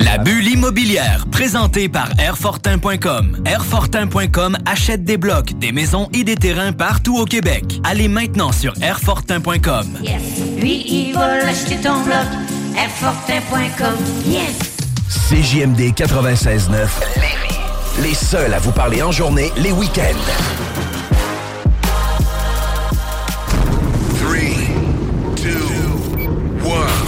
La bulle immobilière, présentée par Airfortin.com. Airfortin.com achète des blocs, des maisons et des terrains partout au Québec. Allez maintenant sur Airfortin.com. Yes. Lui, il va acheter ton bloc. Airfortin.com. Yes. CJMD 96.9. Les seuls à vous parler en journée, les week-ends.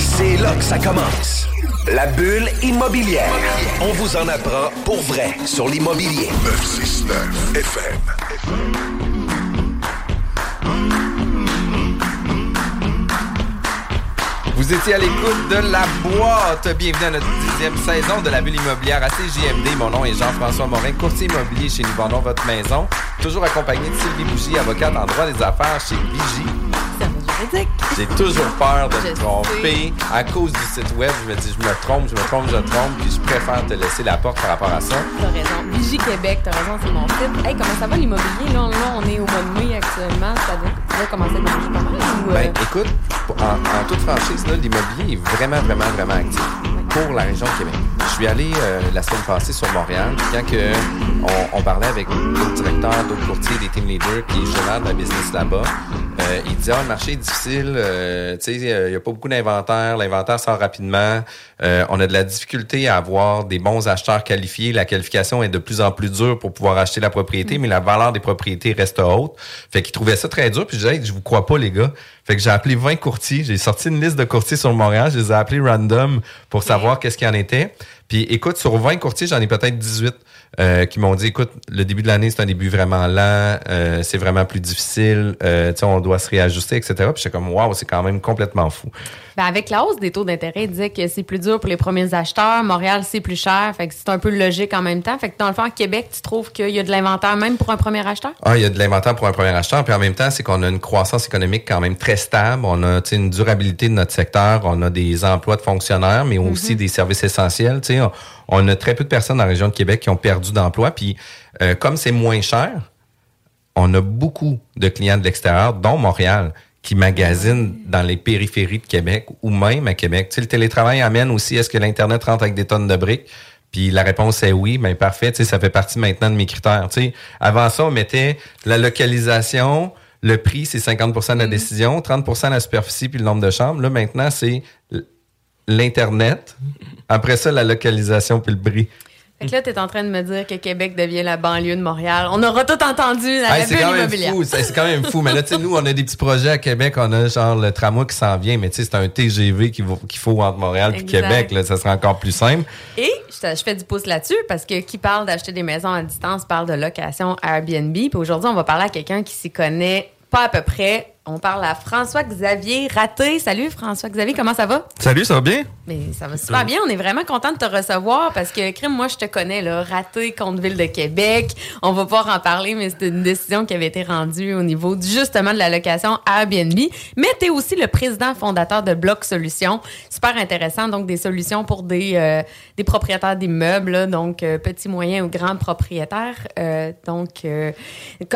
C'est là que ça commence. La bulle immobilière. On vous en apprend pour vrai sur l'immobilier. 969 FM. Vous étiez à l'écoute de La Boîte. Bienvenue à notre dixième saison de la bulle immobilière à CJMD. Mon nom est Jean-François Morin, courtier immobilier chez Nous Vendons Votre Maison. Toujours accompagné de Sylvie Bougie, avocate en droit des affaires chez Vigie. J'ai toujours peur de me tromper à cause du site web. Je me dis, je me trompe, je me trompe, je me trompe, puis je préfère te laisser la porte par rapport à ça. T'as raison. Vigie Québec, t'as raison, c'est mon site. Hey, comment ça va l'immobilier? Là, là, on est au mois de mai actuellement. Ça doit, commencer à bouger pas mal. Ou, euh, Ben, écoute, en, en toute franchise, là, l'immobilier est vraiment, vraiment, vraiment actif pour la région de Québec. Je suis allé euh, la semaine passée sur Montréal, quand que on, on parlait avec d'autres directeurs, d'autres courtiers, des team leaders qui gèrent de la business là-bas, euh, il disait, ah, le marché est difficile, euh, tu sais, euh, il n'y a pas beaucoup d'inventaire, l'inventaire sort rapidement, euh, on a de la difficulté à avoir des bons acheteurs qualifiés, la qualification est de plus en plus dure pour pouvoir acheter la propriété, mais la valeur des propriétés reste haute. Fait qu'il trouvait ça très dur, puis je disais, Hey, je vous crois pas, les gars. Fait que j'ai appelé 20 courtiers, j'ai sorti une liste de courtiers sur Montréal, je les ai appelés random pour savoir qu'est-ce qu'il y en était. Puis écoute, sur 20 courtiers, j'en ai peut-être 18 euh, qui m'ont dit, écoute, le début de l'année, c'est un début vraiment lent, euh, c'est vraiment plus difficile, euh, on doit se réajuster, etc. Puis j'étais comme, waouh, c'est quand même complètement fou. Avec la hausse des taux d'intérêt, il disait que c'est plus dur pour les premiers acheteurs. Montréal, c'est plus cher. Fait que c'est un peu logique en même temps. Fait que dans le fond, à Québec, tu trouves qu'il y a de l'inventaire même pour un premier acheteur? Ah, il y a de l'inventaire pour un premier acheteur, puis en même temps, c'est qu'on a une croissance économique quand même très stable. On a une durabilité de notre secteur, on a des emplois de fonctionnaires, mais aussi des services essentiels. On a très peu de personnes dans la région de Québec qui ont perdu d'emploi, puis euh, comme c'est moins cher, on a beaucoup de clients de l'extérieur, dont Montréal, qui magasinent dans les périphéries de Québec ou même à Québec. Tu sais, le télétravail amène aussi, est-ce que l'Internet rentre avec des tonnes de briques? Puis la réponse est oui, ben parfait, tu sais, ça fait partie maintenant de mes critères. Tu sais, avant ça, on mettait la localisation, le prix, c'est 50% de la décision, 30% la superficie puis le nombre de chambres. Là, maintenant, c'est l'Internet. Après ça, la localisation puis le prix. Fait que là, t'es en train de me dire que Québec devient la banlieue de Montréal. On aura tout entendu Hey, c'est quand même fou, c'est quand même fou. Mais là, tu sais, nous, on a des petits projets à Québec. On a genre le tramway qui s'en vient, mais tu sais, c'est un TGV qu'il faut, entre Montréal et. Québec. Là, ça sera encore plus simple. Et je fais du pouce là-dessus parce que qui parle d'acheter des maisons à distance parle de location Airbnb. Puis aujourd'hui, on va parler à quelqu'un qui s'y connaît pas à peu près. On parle à François-Xavier Raté. Salut François-Xavier, comment ça va? Salut, ça va bien? Mais ça va super bien. On est vraiment content de te recevoir parce que, Crime, moi, je te connais, là. Raté contre Ville de Québec. On va pouvoir en parler, mais c'était une décision qui avait été rendue au niveau justement de la location Airbnb. Mais tu es aussi le président fondateur de Bloc Solutions. Super intéressant. Donc, des solutions pour des, euh, des propriétaires d'immeubles, donc euh, petits, moyens ou grands propriétaires. Euh, donc,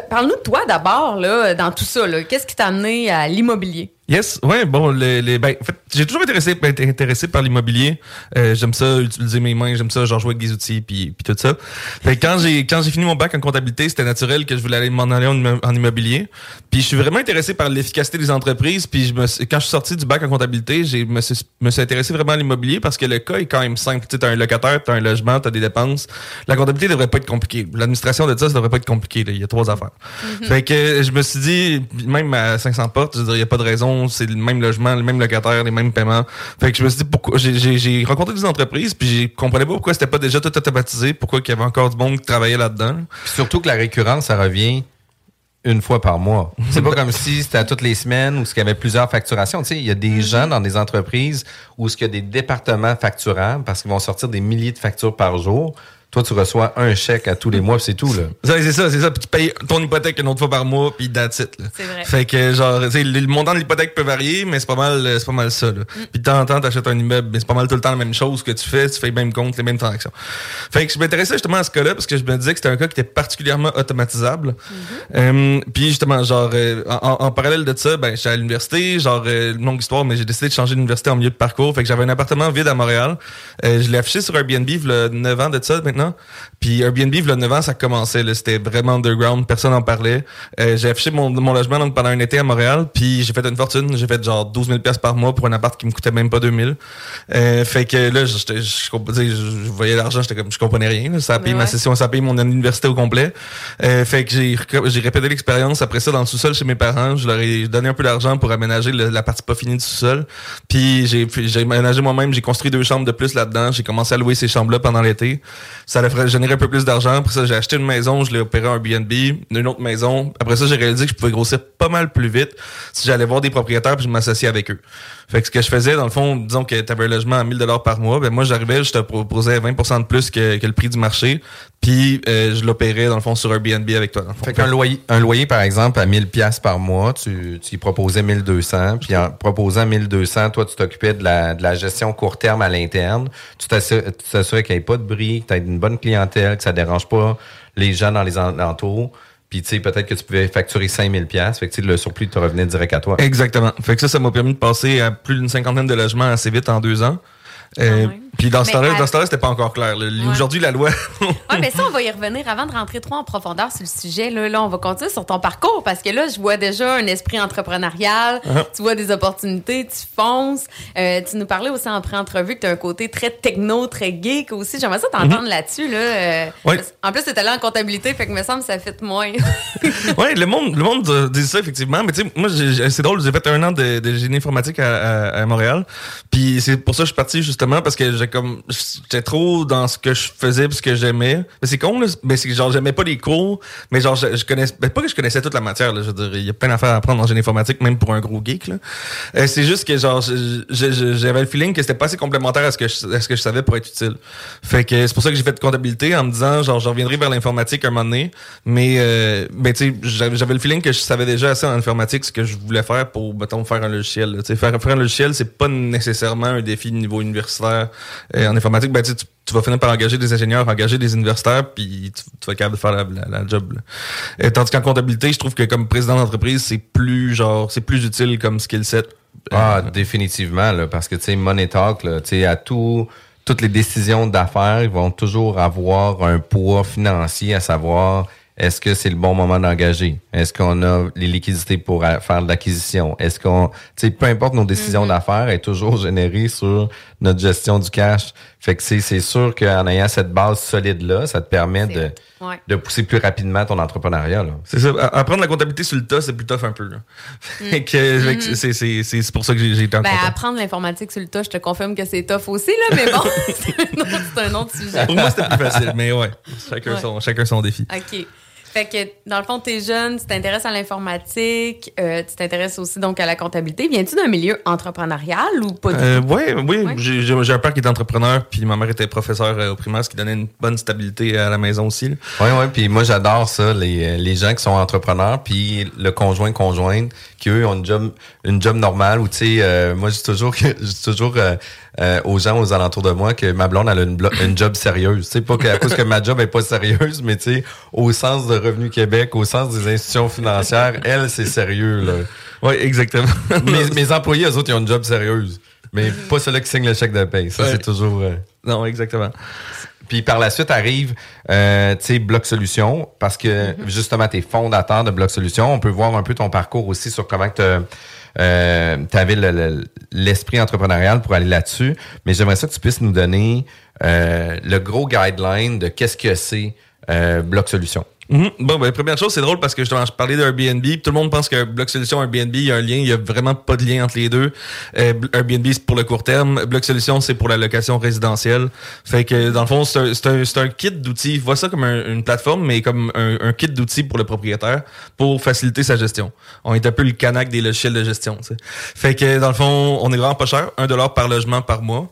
parle-nous de toi d'abord, là, dans tout ça. là. Qu'est-ce qui t'a amené à l'immobilier? Yes, ouais, bon, les, les, ben, en fait, j'ai toujours intéressé, été intéressé par l'immobilier. Euh, j'aime ça, utiliser mes mains, j'aime ça, genre jouer avec des outils, puis, puis tout ça. Fait que quand j'ai quand j'ai fini mon bac en comptabilité, c'était naturel que je voulais aller m'en aller en, immo- en immobilier. Puis je suis vraiment intéressé par l'efficacité des entreprises. Puis je me, quand je suis sorti du bac en comptabilité, j'ai me, suis- me suis intéressé vraiment à l'immobilier parce que le cas est quand même simple. Tu sais, t'as un locataire, t'as un logement, t'as des dépenses. La comptabilité devrait pas être compliquée. L'administration de ça, ça devrait pas être compliqué. là. Il y a trois affaires. Fait que je me suis dit, même à 500 portes, je veux dire, il y a pas de raison, c'est le même logement, le même locataire, les mêmes paiements. Fait que je me suis dit, pourquoi, j'ai, rencontré des entreprises, puis je comprenais pas pourquoi c'était pas déjà tout automatisé, pourquoi il y avait encore du monde qui travaillait là-dedans. Puis surtout que la récurrence, ça revient une fois par mois. C'est pas comme si c'était à toutes les semaines ou qu'il y avait plusieurs facturations. Tu sais, il y a des gens dans des entreprises où il y a des départements facturables parce qu'ils vont sortir des milliers de factures par jour. Toi, tu reçois un chèque à tous les mois, c'est tout, là. Ça, C'est ça, c'est ça. Puis tu payes ton hypothèque une autre fois par mois, puis that's it. là. C'est vrai. Fait que, genre, tu sais, le le montant de l'hypothèque peut varier, mais c'est pas mal, euh, c'est pas mal ça, là. Puis de temps en temps, t'achètes un immeuble, mais c'est pas mal tout le temps la même chose que tu fais, tu fais les mêmes comptes, les mêmes transactions. Fait que je m'intéressais justement à ce cas-là, parce que je me disais que c'était un cas qui était particulièrement automatisable. Euh, puis justement, genre, euh, en, en parallèle de ça, ben, j'étais à l'université, genre, euh, longue histoire, mais j'ai décidé de changer d'université en milieu de parcours. Fait que j'avais un appartement vide à Montréal. Euh, je l'ai affiché sur Airbnb, il y a 9 ans de ça maintenant. Puis Airbnb, il y a 9 ans, ça commençait, là. C'était vraiment underground, personne n'en parlait. Euh, j'ai affiché mon, mon logement donc pendant un été à Montréal, puis j'ai fait une fortune. J'ai fait genre 12 000 pièces par mois pour un appart qui me coûtait même pas 2000. Euh, fait que là, je, sais, je, je voyais l'argent, j'étais comme, je comprenais rien. là. Ça a payé ma session, ça a payé mon université au complet. Euh, fait que j'ai répété l'expérience après ça dans le sous-sol chez mes parents. Je leur ai donné un peu d'argent pour aménager le- la partie pas finie du sous-sol. Puis j'ai puis j'ai aménagé moi-même, j'ai construit deux chambres de plus là-dedans. J'ai commencé à louer ces chambres-là pendant l'été. Ça a fait générer un peu plus d'argent. Après ça, j'ai acheté une maison, je l'ai opéré en Airbnb, une autre maison. Après ça, j'ai réalisé que je pouvais grossir pas mal plus vite si j'allais voir des propriétaires puis je m'associais avec eux. Fait que ce que je faisais, dans le fond, disons que tu avais un logement à 1000 dollars par mois, ben moi j'arrivais, je te proposais 20% de plus que, le prix du marché, puis euh, je l'opérais dans le fond sur Airbnb avec toi. Fait qu'un loyer, un loyer, par exemple, à 1000 pièces par mois, tu, tu y proposais 1200, puis en proposant 1200, toi, tu t'occupais de la, de la gestion court terme à l'interne. Tu t'assur- tu t'assurais qu'il n'y ait pas de bruit, que tu une bonne clientèle, que ça dérange pas les gens dans les alentours. Puis, tu sais, peut-être que tu pouvais facturer 5000 pièces, fait que tu le surplus te revenait direct à toi. Exactement. Fait que ça, ça m'a permis de passer à plus d'une cinquantaine de logements assez vite en deux ans. Euh, Ah. Puis dans ce temps-là, à- c'était pas encore clair. Aujourd'hui, la loi. Ouais, mais ça, on va y revenir avant de rentrer trop en profondeur sur le sujet. Là, là on va continuer sur ton parcours parce que là, je vois déjà un esprit entrepreneurial. Uh-huh. Tu vois des opportunités, tu fonces. Euh, tu nous parlais aussi en pré-entrevue que tu as un côté très techno, très geek aussi. J'aimerais ça t'entendre là-dessus. Là. Euh. Ouais. En plus, tu es allé en comptabilité, fait que me semble que ça fait moins. ouais, le monde, le monde dit ça effectivement, mais tu sais, moi, c'est drôle, j'ai fait un an de, de génie informatique à, à- à Montréal, puis c'est pour ça que je suis parti justement parce que j'étais trop dans ce que je faisais, puis ce que j'aimais. Mais c'est con là, mais c'est genre j'aimais pas les cours, mais genre je, ben, pas que je connaissais toute la matière, je veux dire, il y a plein d'affaires à apprendre en génie informatique, même pour un gros geek. Euh, c'est juste que genre j'avais le feeling que c'était pas assez complémentaire à ce que je, savais pour être utile. Fait que c'est pour ça que j'ai fait de comptabilité en me disant genre je reviendrai vers l'informatique un moment donné, mais euh, ben tu sais j'avais le feeling que je savais déjà assez en informatique ce que je voulais faire pour mettons faire un logiciel. faire un logiciel c'est pas nécessairement un défi niveau universitaire Euh, en informatique. Ben tu vas finir par engager des ingénieurs, engager des universitaires, puis tu, tu vas être capable de faire la, la- la job. là. Euh, tandis qu'en comptabilité, je trouve que comme président d'entreprise, c'est plus genre c'est plus utile comme skill set. Ah, définitivement, là, parce que, tu sais, Money Talk, tu sais, à tout, toutes les décisions d'affaires, ils vont toujours avoir un poids financier à savoir est-ce que c'est le bon moment d'engager? Est-ce qu'on a les liquidités pour euh, faire de l'acquisition? Est-ce qu'on, tu sais, peu importe nos décisions d'affaires, est toujours générée sur notre gestion du cash. Fait que c'est, sûr qu'en ayant cette base solide-là, ça te permet de, Ouais. de pousser plus rapidement ton entrepreneuriat. C'est ça. Apprendre la comptabilité sur le tas, c'est plus tough un peu. C'est, pour ça que j'ai, été en Ben, apprendre l'informatique sur le tas, je te confirme que c'est tough aussi, là, mais bon, c'est un autre- c'est un autre sujet. Pour moi, c'était plus facile, mais ouais. Chacun, Ouais. son, chacun son défi. OK. Fait que, dans le fond, t'es jeune, tu t'intéresses à l'informatique, euh, tu t'intéresses aussi donc à la comptabilité. Viens-tu d'un milieu entrepreneurial ou pas du Euh, tout? ouais, oui, Ouais. J'ai, j'ai j'ai un père qui est entrepreneur, puis ma mère était professeure euh, au primaire, ce qui donnait une bonne stabilité à la maison aussi. là. Oui, oui, puis moi j'adore ça, les, euh, les gens qui sont entrepreneurs, puis le conjoint conjointe, qui eux ont une job une job normale où tu sais, euh, moi je dis toujours que je toujours euh, euh, aux gens aux alentours de moi que ma blonde elle a une, une job sérieuse, tu sais pas qu'à cause que ma job est pas sérieuse, mais tu sais au sens de Revenu Québec, au sens des institutions financières, elle c'est sérieux là. Ouais, exactement. mes, mes employés eux autres ils ont une job sérieuse, mais pas ceux-là qui signent le chèque de paye. Ça Ouais. c'est toujours euh, non, exactement. puis par la suite arrive, euh, tu sais, Bloc Solutions, parce que justement, tu es fondateur de Bloc Solutions. On peut voir un peu ton parcours aussi sur comment tu euh, avais l'esprit entrepreneurial pour aller là-dessus. Mais j'aimerais ça que tu puisses nous donner euh, le gros guideline de qu'est-ce que c'est Bloc Solutions. Mhm. Bon, ben, première chose, c'est drôle parce que justement, je parlais d'Airbnb. Tout le monde pense que Bloc Solution, Airbnb, il y a un lien. Il y a vraiment pas de lien entre les deux. Euh, Airbnb, c'est pour le court terme. Bloc Solution, c'est pour la location résidentielle. Fait que, dans le fond, c'est un, un, un kit d'outils. Vois ça comme un- une plateforme, mais comme un, kit d'outils pour le propriétaire pour faciliter sa gestion. On est un peu le canac des logiciels de gestion. Fait que, dans le fond, on est vraiment pas cher. Un dollar par logement par mois.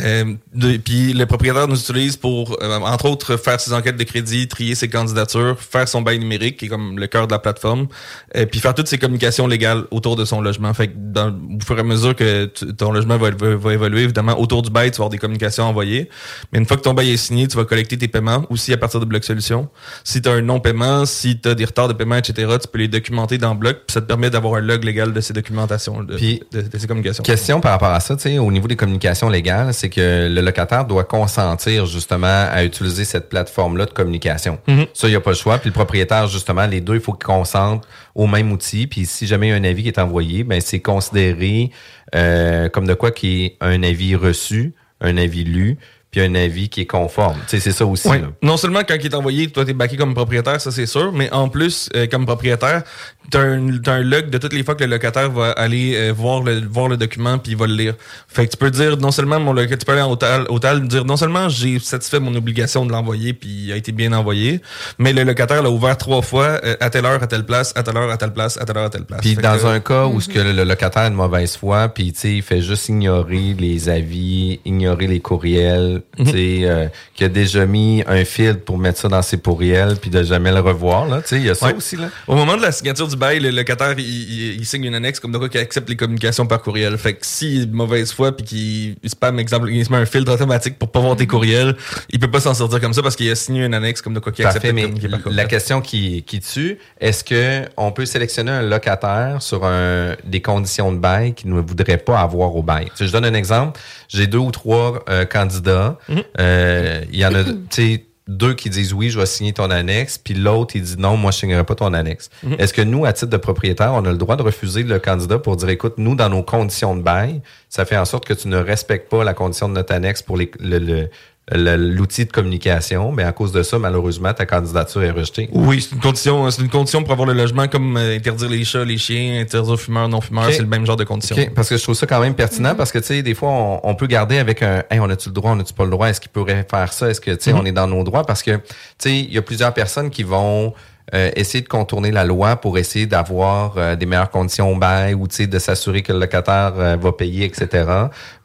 Euh, de- puis le propriétaire nous utilise pour, euh, entre autres, faire ses enquêtes de crédit, trier ses candidatures, faire son bail numérique, qui est comme le cœur de la plateforme, euh, puis faire toutes ses communications légales autour de son logement. Fait que dans, au fur et à mesure que tu- ton logement va, va- va évoluer, évidemment, autour du bail, tu vas avoir des communications envoyées. Mais une fois que ton bail est signé, tu vas collecter tes paiements aussi à partir de Bloc Solution. Si tu as un non-paiement, si tu as des retards de paiement, etc., tu peux les documenter dans Bloc, puis ça te permet d'avoir un log légal de ces documentations, de, de ces communications. Question par rapport à ça, tu sais, au niveau des communications légales, c'est que le locataire doit consentir justement à utiliser cette plateforme-là de communication. Mhm. Ça, il n'y a pas le choix. Puis le propriétaire, justement, les deux, il faut qu'ils consentent au même outil. Puis si jamais il y a un avis qui est envoyé, ben c'est considéré euh, comme de quoi qui est un avis reçu, un avis lu, puis un avis qui est conforme. Tu c'est ça aussi. Là. Non seulement quand il est envoyé, toi t'es backé comme propriétaire, ça c'est sûr, mais en plus, euh, comme propriétaire, t'as un, t'as un log de toutes les fois que le locataire va aller euh, voir le voir le document puis il va le lire. Fait que tu peux dire non seulement mon locataire, tu peux aller en hôtel, hôtel dire non seulement j'ai satisfait mon obligation de l'envoyer puis il a été bien envoyé, mais le locataire l'a ouvert trois fois euh, à telle heure, à telle place, à telle heure, à telle place, à telle heure, à telle place. Puis dans que- un cas où ce que le locataire a une mauvaise foi, puis tu sais, il fait juste ignorer les avis, ignorer les courriels, tu sais, euh, qui a déjà mis un filtre pour mettre ça dans ses courriels, puis de jamais le revoir, là, tu sais, il y a ça Ouais. aussi, là. Au moment de la signature du bail, le locataire, il, il- il signe une annexe comme de quoi qu'il accepte les communications par courriel. Fait que s'il est de mauvaise foi puis qu'il il spam, exemple, il se met un filtre automatique pour pas voir tes courriels, il peut pas s'en sortir comme ça parce qu'il a signé une annexe comme de quoi qu'il accepte mais communiquer par la courriel. question qui, qui tue, est-ce que on peut sélectionner un locataire sur un, des conditions de bail qu'il ne voudrait pas avoir au bail? Tu sais, je donne un exemple. J'ai deux ou trois euh, candidats. Mhm. Euh, Il y en a, tu sais, deux qui disent oui, je vais signer ton annexe, puis l'autre, il dit non, moi, je signerai pas ton annexe. Mhm. Est-ce que nous, à titre de propriétaire, on a le droit de refuser le candidat pour dire, écoute, nous, dans nos conditions de bail, ça fait en sorte que tu ne respectes pas la condition de notre annexe pour les, le- le- le- l'outil de communication, mais à cause de ça, malheureusement, ta candidature est rejetée. Oui, c'est une condition, c'est une condition pour avoir le logement comme euh, interdire les chats, les chiens, interdire fumeurs, non fumeurs, c'est le même genre de condition. OK, parce que je trouve ça quand même pertinent parce que tu sais des fois on, on peut garder avec un hey, on a-tu le droit, on a-tu pas le droit, est-ce qu'il pourrait faire ça, est-ce que tu sais on est dans nos droits parce que tu sais il y a plusieurs personnes qui vont euh, essayer de contourner la loi pour essayer d'avoir euh, des meilleures conditions au bail ou tu sais de s'assurer que le locataire euh, va payer etc.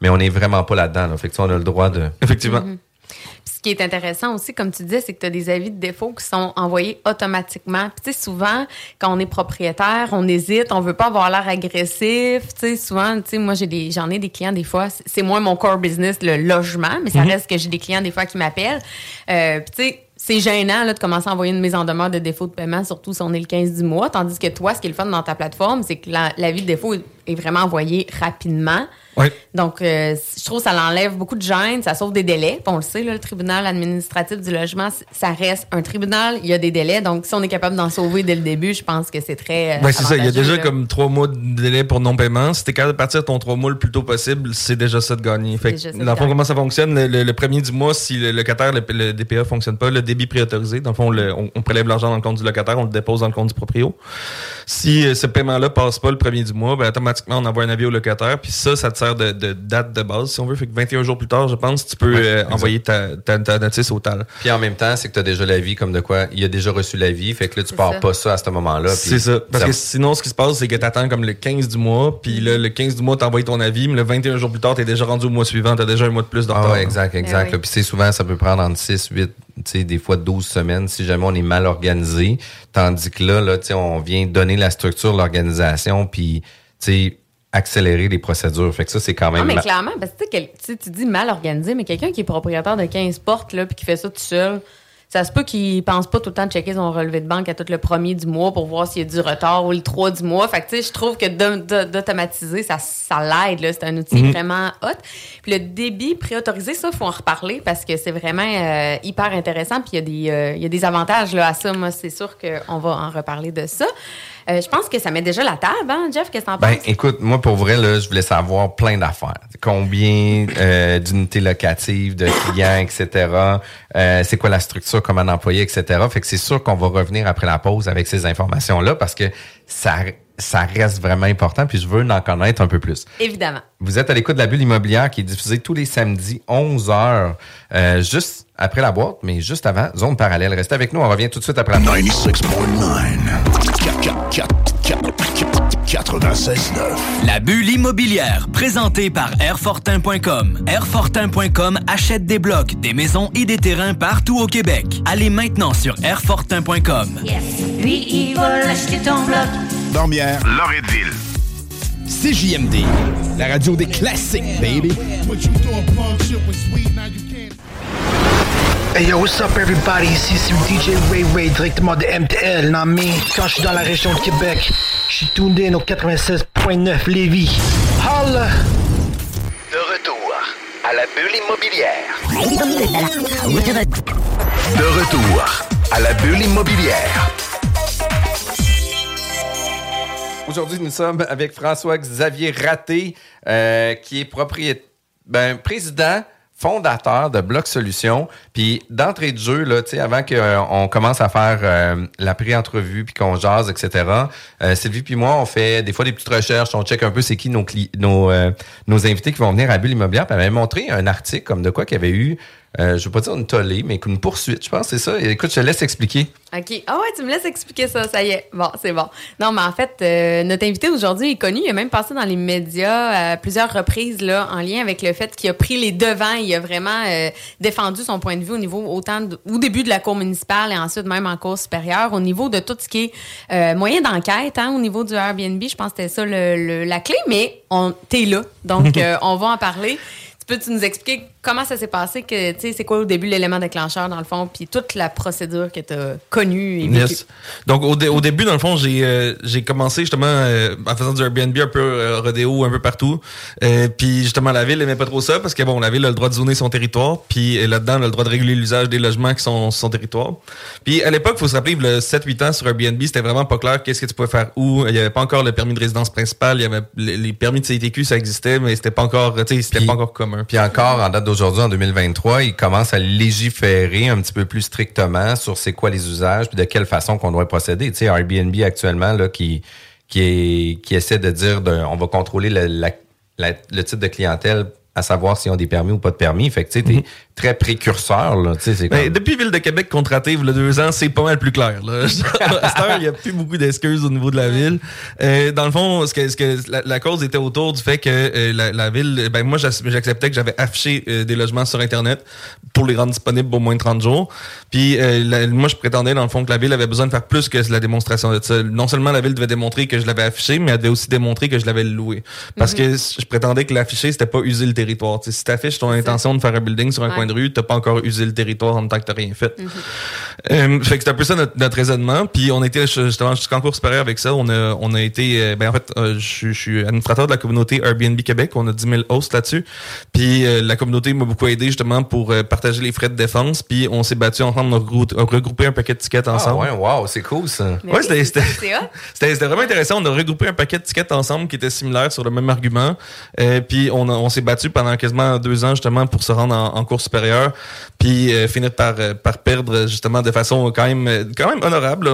Mais on est vraiment pas là-dedans. Là. Fait que tu sais, on a le droit de Effectivement. Ce qui est intéressant aussi, comme tu disais, c'est que tu as des avis de défaut qui sont envoyés automatiquement. Puis tu sais, souvent, quand on est propriétaire, on hésite, on veut pas avoir l'air agressif. Tu sais, souvent, tu sais, moi, j'ai des, j'en ai des clients des fois, c'est- moins mon core business, le logement, mais ça reste que j'ai des clients des fois qui m'appellent. Euh, puis tu sais, c'est gênant là, de commencer à envoyer une mise en demeure de défaut de paiement, surtout si on est le 15 du mois. Tandis que toi, ce qui est le fun dans ta plateforme, c'est que la- l'avis de défaut est- est vraiment envoyé rapidement. Donc, euh, je trouve que ça l'enlève beaucoup de gêne, ça sauve des délais. On le sait, là, le tribunal administratif du logement, ça reste un tribunal, il y a des délais. Donc, si on est capable d'en sauver dès le début, je pense que c'est très. euh, Ben, c'est ça. Il y a déjà là. comme trois mois de délai pour non-paiement. Si t'es capable de partir ton trois mois le plus tôt possible, c'est déjà ça de gagner. Fait que, dans le fond, comment ça fonctionne? Le, le- le premier du mois, si le locataire, le, le DPA fonctionne pas, le débit préautorisé, dans le fond, on, on prélève l'argent dans le compte du locataire, on le dépose dans le compte du proprio. Si euh, ce paiement-là passe pas le premier du mois, ben, automatiquement, on envoie un avis au locataire. Puis ça, ça te sert de, de date de base, si on veut. Fait que 21 jours plus tard, je pense, tu peux euh, envoyer ta, ta, ta notice au TAL. Puis en même temps, c'est que tu as déjà l'avis comme de quoi il a déjà reçu l'avis, fait que là tu pars ça. pas ça à ce moment-là. C'est ça. Parce que sinon, ce qui se passe, c'est que t'attends comme le 15 du mois, puis là, le 15 du mois, t'envoies ton avis, mais le 21 jours plus tard, t'es déjà rendu au mois suivant, t'as déjà un mois de plus de retard. Ah ouais, exact, exact. oui. là. Puis c'est souvent, ça peut prendre entre 6, 8, tu sais, des fois 12 semaines si jamais on est mal organisé. Tandis que là, là, tu sais, on vient donner la structure, l'organisation, puis, tu sais, accélérer les procédures. Fait que ça, c'est quand Non, même... mais ma- clairement, parce que tu sais, dis mal organisé, mais quelqu'un qui est propriétaire de 15 portes, là, puis qui fait ça tout seul, ça se peut qu'il pense pas tout le temps de checker son relevé de banque à tout le premier du mois pour voir s'il y a du retard ou le 3 du mois. Fait que, tu sais, je trouve que d'au- d'au- d'automatiser, ça, ça l'aide, là. C'est un outil Mhm. vraiment hot. Puis le débit préautorisé, ça, faut en reparler parce que c'est vraiment euh, hyper intéressant. Puis il y, a des, euh, y a des avantages, là, à ça. Moi, c'est sûr qu'on va en reparler de ça. Euh, je pense que ça met déjà la table, hein, Jeff? Qu'est-ce que t'en Ben, penses? écoute, moi, pour vrai, là, je voulais savoir plein d'affaires. Combien euh, d'unités locatives, de clients, etc. Euh, c'est quoi la structure, comment d'employés, etc. Fait que c'est sûr qu'on va revenir après la pause avec ces informations-là parce que ça, ça reste vraiment important, puis je veux en connaître un peu plus. Évidemment. Vous êtes à l'écoute de la bulle immobilière qui est diffusée tous les samedis, 11 heures, euh, juste après la boîte, mais juste avant, zone parallèle. Restez avec nous, on revient tout de suite après la pause. 96.9. La bulle immobilière, présentée par Airfortin.com. Airfortin.com achète des blocs, des maisons et des terrains partout au Québec. Allez maintenant sur Airfortin.com. Yes. Lui, il va l'acheter ton bloc. Dormière. Loretteville. CJMD, la radio des classiques, baby. Hey yo, what's up everybody? Ici c'est DJ Ray Ray directement de MTL. Non mais quand je suis dans la région de Québec, je suis tuned in au 96.9 Lévis. Holla! De retour à la bulle immobilière. De retour à la bulle immobilière. Aujourd'hui, nous sommes avec François-Xavier Raté, euh, qui est propriétaire, ben, président fondateur de Bloc Solutions. Puis d'entrée de jeu, là, avant qu'on commence à faire euh, la pré-entrevue puis qu'on jase, etc., euh, Sylvie puis moi, on fait des fois des petites recherches, on check un peu c'est qui nos, nos, euh, nos invités qui vont venir à Bulle Immobilière. Puis elle m'avait montré un article comme de quoi qu'il y avait eu, euh, je veux pas dire une tollée, mais une poursuite, je pense, c'est ça. Et écoute, je te laisse expliquer. OK. Ah ouais, tu me laisses expliquer ça, ça y est. Bon, c'est bon. Non, mais en fait, euh, notre invité aujourd'hui est connu. Il a même passé dans les médias à plusieurs reprises là, en lien avec le fait qu'il a pris les devants. Il a vraiment euh, défendu son point de vue au niveau autant de- au début de la cour municipale et ensuite même en cour supérieure, au niveau de tout ce qui est euh, moyen d'enquête, hein, au niveau du Airbnb. Je pense que c'était ça le- le- la clé, mais on t'es là. Donc, on va en parler. Tu peux-tu nous expliquer comment ça s'est passé? que tu sais, C'est quoi au début l'élément déclencheur, dans le fond, puis toute la procédure que tu as connue et? Yes. Donc, au, dé- au début, dans le fond, j'ai euh, j'ai commencé justement euh, en faisant du Airbnb un peu euh, rodéo, un peu partout. Euh, puis justement, la ville aimait pas trop ça parce que bon, la ville a le droit de zoner son territoire. Puis là-dedans, elle a le droit de réguler l'usage des logements qui sont sur son territoire. Puis à l'époque, faut se rappeler, le 7-8 ans sur Airbnb, c'était vraiment pas clair qu'est-ce que tu pouvais faire où. Il y avait pas encore le permis de résidence principale. Il y avait les, permis de CTQ, ça existait, mais c'était pas encore, tu sais, c'était pas encore commun. Puis encore, en date d'aujourd'hui, en 2023, ils commencent à légiférer un petit peu plus strictement sur c'est quoi les usages puis de quelle façon qu'on doit procéder. Tu sais, Airbnb actuellement, là, qui, qui, essaie de dire on va contrôler le, type de clientèle à savoir s'ils ont des permis ou pas de permis. Fait que tu sais, très précurseur, là. Tu sais, c'est Ben, comme... depuis Ville de Québec contraté, il y a deux ans, c'est pas mal plus clair. Là. à il n'y a plus beaucoup d'excuses au niveau de la ville. Euh, dans le fond, ce que, ce que la, la cause était autour du fait que euh, la, la ville, ben moi j'ac- j'acceptais que j'avais affiché euh, des logements sur Internet pour les rendre disponibles au moins de 30 jours. Puis euh, la- moi je prétendais dans le fond que la ville avait besoin de faire plus que la démonstration de ça. Non seulement la ville devait démontrer que je l'avais affiché, mais elle devait aussi démontrer que je l'avais loué. Parce que je prétendais que l'affiché, c'était pas user le territoire. Tu sais, si t'affiches ton intention de faire un building sur un Ouais. coin de rue, t'as pas encore usé le territoire en tant que t'as rien fait. Euh, fait que c'est un peu ça notre, notre raisonnement. Puis on était justement jusqu'en cours supérieur avec ça. On a, on a été, euh, ben en fait, euh, je suis- je suis administrateur de la communauté Airbnb Québec. On a 10 000 hosts là-dessus. Puis euh, la communauté m'a beaucoup aidé justement pour euh, partager les frais de défense. Puis on s'est battu ensemble, on a regrou- a regroupé un paquet de tickets Ah ensemble. ouais, wow, c'est cool, ça. Mais Ouais, oui, c'était- vraiment intéressant. On a regroupé un paquet de tickets ensemble qui étaient similaires sur le même argument. Euh, puis on, a- on s'est battu pendant quasiment deux ans justement pour se rendre en, en cours Puis euh, finir par, euh, par perdre justement de façon quand même euh, quand même honorable. On,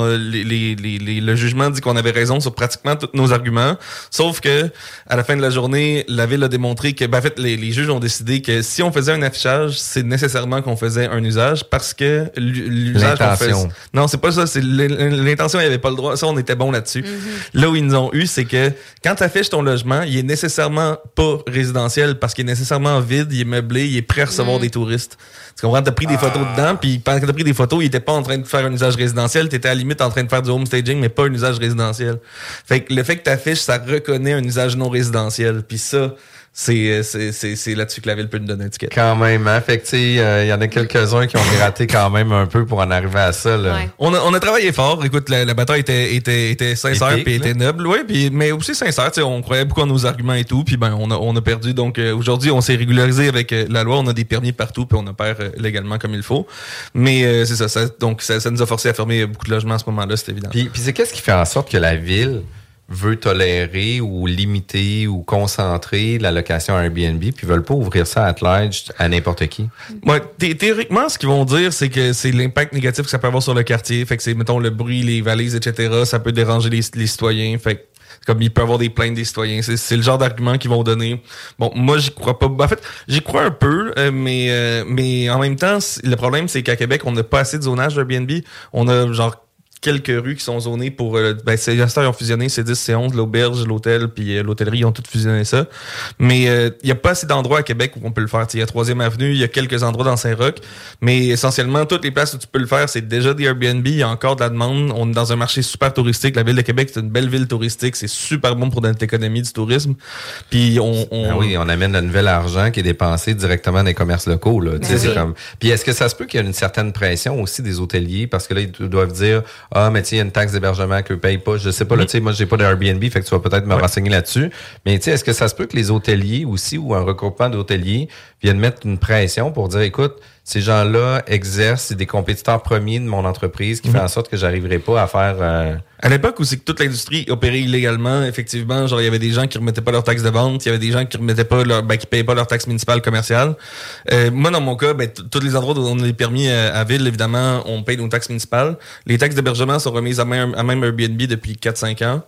on- euh, les, les- les- les- le jugement dit qu'on avait raison sur pratiquement tous nos arguments. Sauf que à la fin de la journée, la ville a démontré que ben, en fait les, les juges ont décidé que si on faisait un affichage, c'est nécessairement qu'on faisait un usage parce que l'u- l'usage qu'on L'intention. non, c'est pas ça. C'est l'intention, il n'y avait pas le droit. Ça, on était bon là-dessus. Mhm. Là où ils nous ont eu, c'est que quand tu affiches ton logement, il est nécessairement pas résidentiel parce qu'il est nécessairement vide, il est meublé, il est prêt recevoir des touristes. Tu comprends? T'as pris des photos dedans, puis pendant que t'as pris des photos, il était pas en train de faire un usage résidentiel, t'étais à la limite en train de faire du home staging, mais pas un usage résidentiel. Fait que le fait que t'affiches, ça reconnaît un usage non résidentiel. Puis ça, c'est c'est- c'est- c'est là-dessus que la ville peut nous donner un ticket. Quand même, hein? Fait que, tu sais, euh, il y en a quelques-uns qui ont gratté quand même un peu pour en arriver à ça, là. Ouais. On a, on a travaillé fort. Écoute, la, la bataille était, était, était sincère puis était noble, ouais, puis mais aussi sincère. tu sais, On croyait beaucoup en nos arguments et tout, puis ben on a, on a perdu. Donc euh, aujourd'hui, on s'est régularisé avec euh, la loi. On a des permis partout, puis on opère euh, légalement comme il faut. Mais euh, c'est ça, ça, donc ça, ça nous a forcé à fermer beaucoup de logements à ce moment-là, c'est évident. Puis, puis c'est qu'est-ce qui fait en sorte que la ville veut tolérer ou limiter ou concentrer la location Airbnb puis veulent pas ouvrir ça à large à n'importe qui? Ouais, thé- théoriquement, ce qu'ils vont dire, c'est que c'est l'impact négatif que ça peut avoir sur le quartier. Fait que c'est, mettons, le bruit, les valises, etc. Ça peut déranger les, citoyens. Fait que, comme il peut avoir des plaintes des citoyens. C'est, le genre d'argument qu'ils vont donner. Bon, moi, j'y crois pas. En fait, j'y crois un peu, euh, mais, euh, mais en même temps, le problème, c'est qu'à Québec, on n'a pas assez de zonage d'Airbnb. On a, genre, quelques rues qui sont zonées pour euh, ben c'est les ils ont fusionné c'est 10 c'est 11 l'auberge l'hôtel puis euh, l'hôtellerie ils ont tout fusionné ça mais euh, il y a pas assez d'endroits à Québec où on peut le faire il y a troisième avenue il y a quelques endroits dans Saint-Roch mais essentiellement toutes les places où tu peux le faire c'est déjà des Airbnb il y a encore de la demande on est dans un marché super touristique la ville de Québec c'est une belle ville touristique c'est super bon pour notre économie du tourisme puis on, on Ah oui, on amène de nouvel argent qui est dépensé directement dans les commerces locaux. Là. Ben c'est oui. comme... Puis est-ce que ça se peut qu'il y ait une certaine pression aussi des hôteliers? Parce que là, ils doivent dire Ah, mais tu sais, il y a une taxe d'hébergement qu'eux payent pas. Je sais pas, là, tu sais, moi, j'ai pas d'Airbnb, fait que tu vas peut-être me renseigner là-dessus. Mais tu sais, est-ce que ça se peut que les hôteliers aussi ou un regroupement d'hôteliers viennent mettre une pression pour dire écoute, ces gens-là exercent, des compétiteurs premiers de mon entreprise qui fait en sorte que j'arriverai pas à faire. euh, À l'époque où c'est que toute l'industrie opérait illégalement, effectivement, genre il y avait des gens qui remettaient pas leur taxe de vente, il y avait des gens qui remettaient pas leur, ben, qui payaient pas leur taxe municipale commerciale. Euh, moi dans mon cas, ben tous les endroits où on a les permis euh, à ville, évidemment, on paye nos taxes municipales. Les taxes d'hébergement sont remises à même, à même Airbnb depuis 4-5 ans.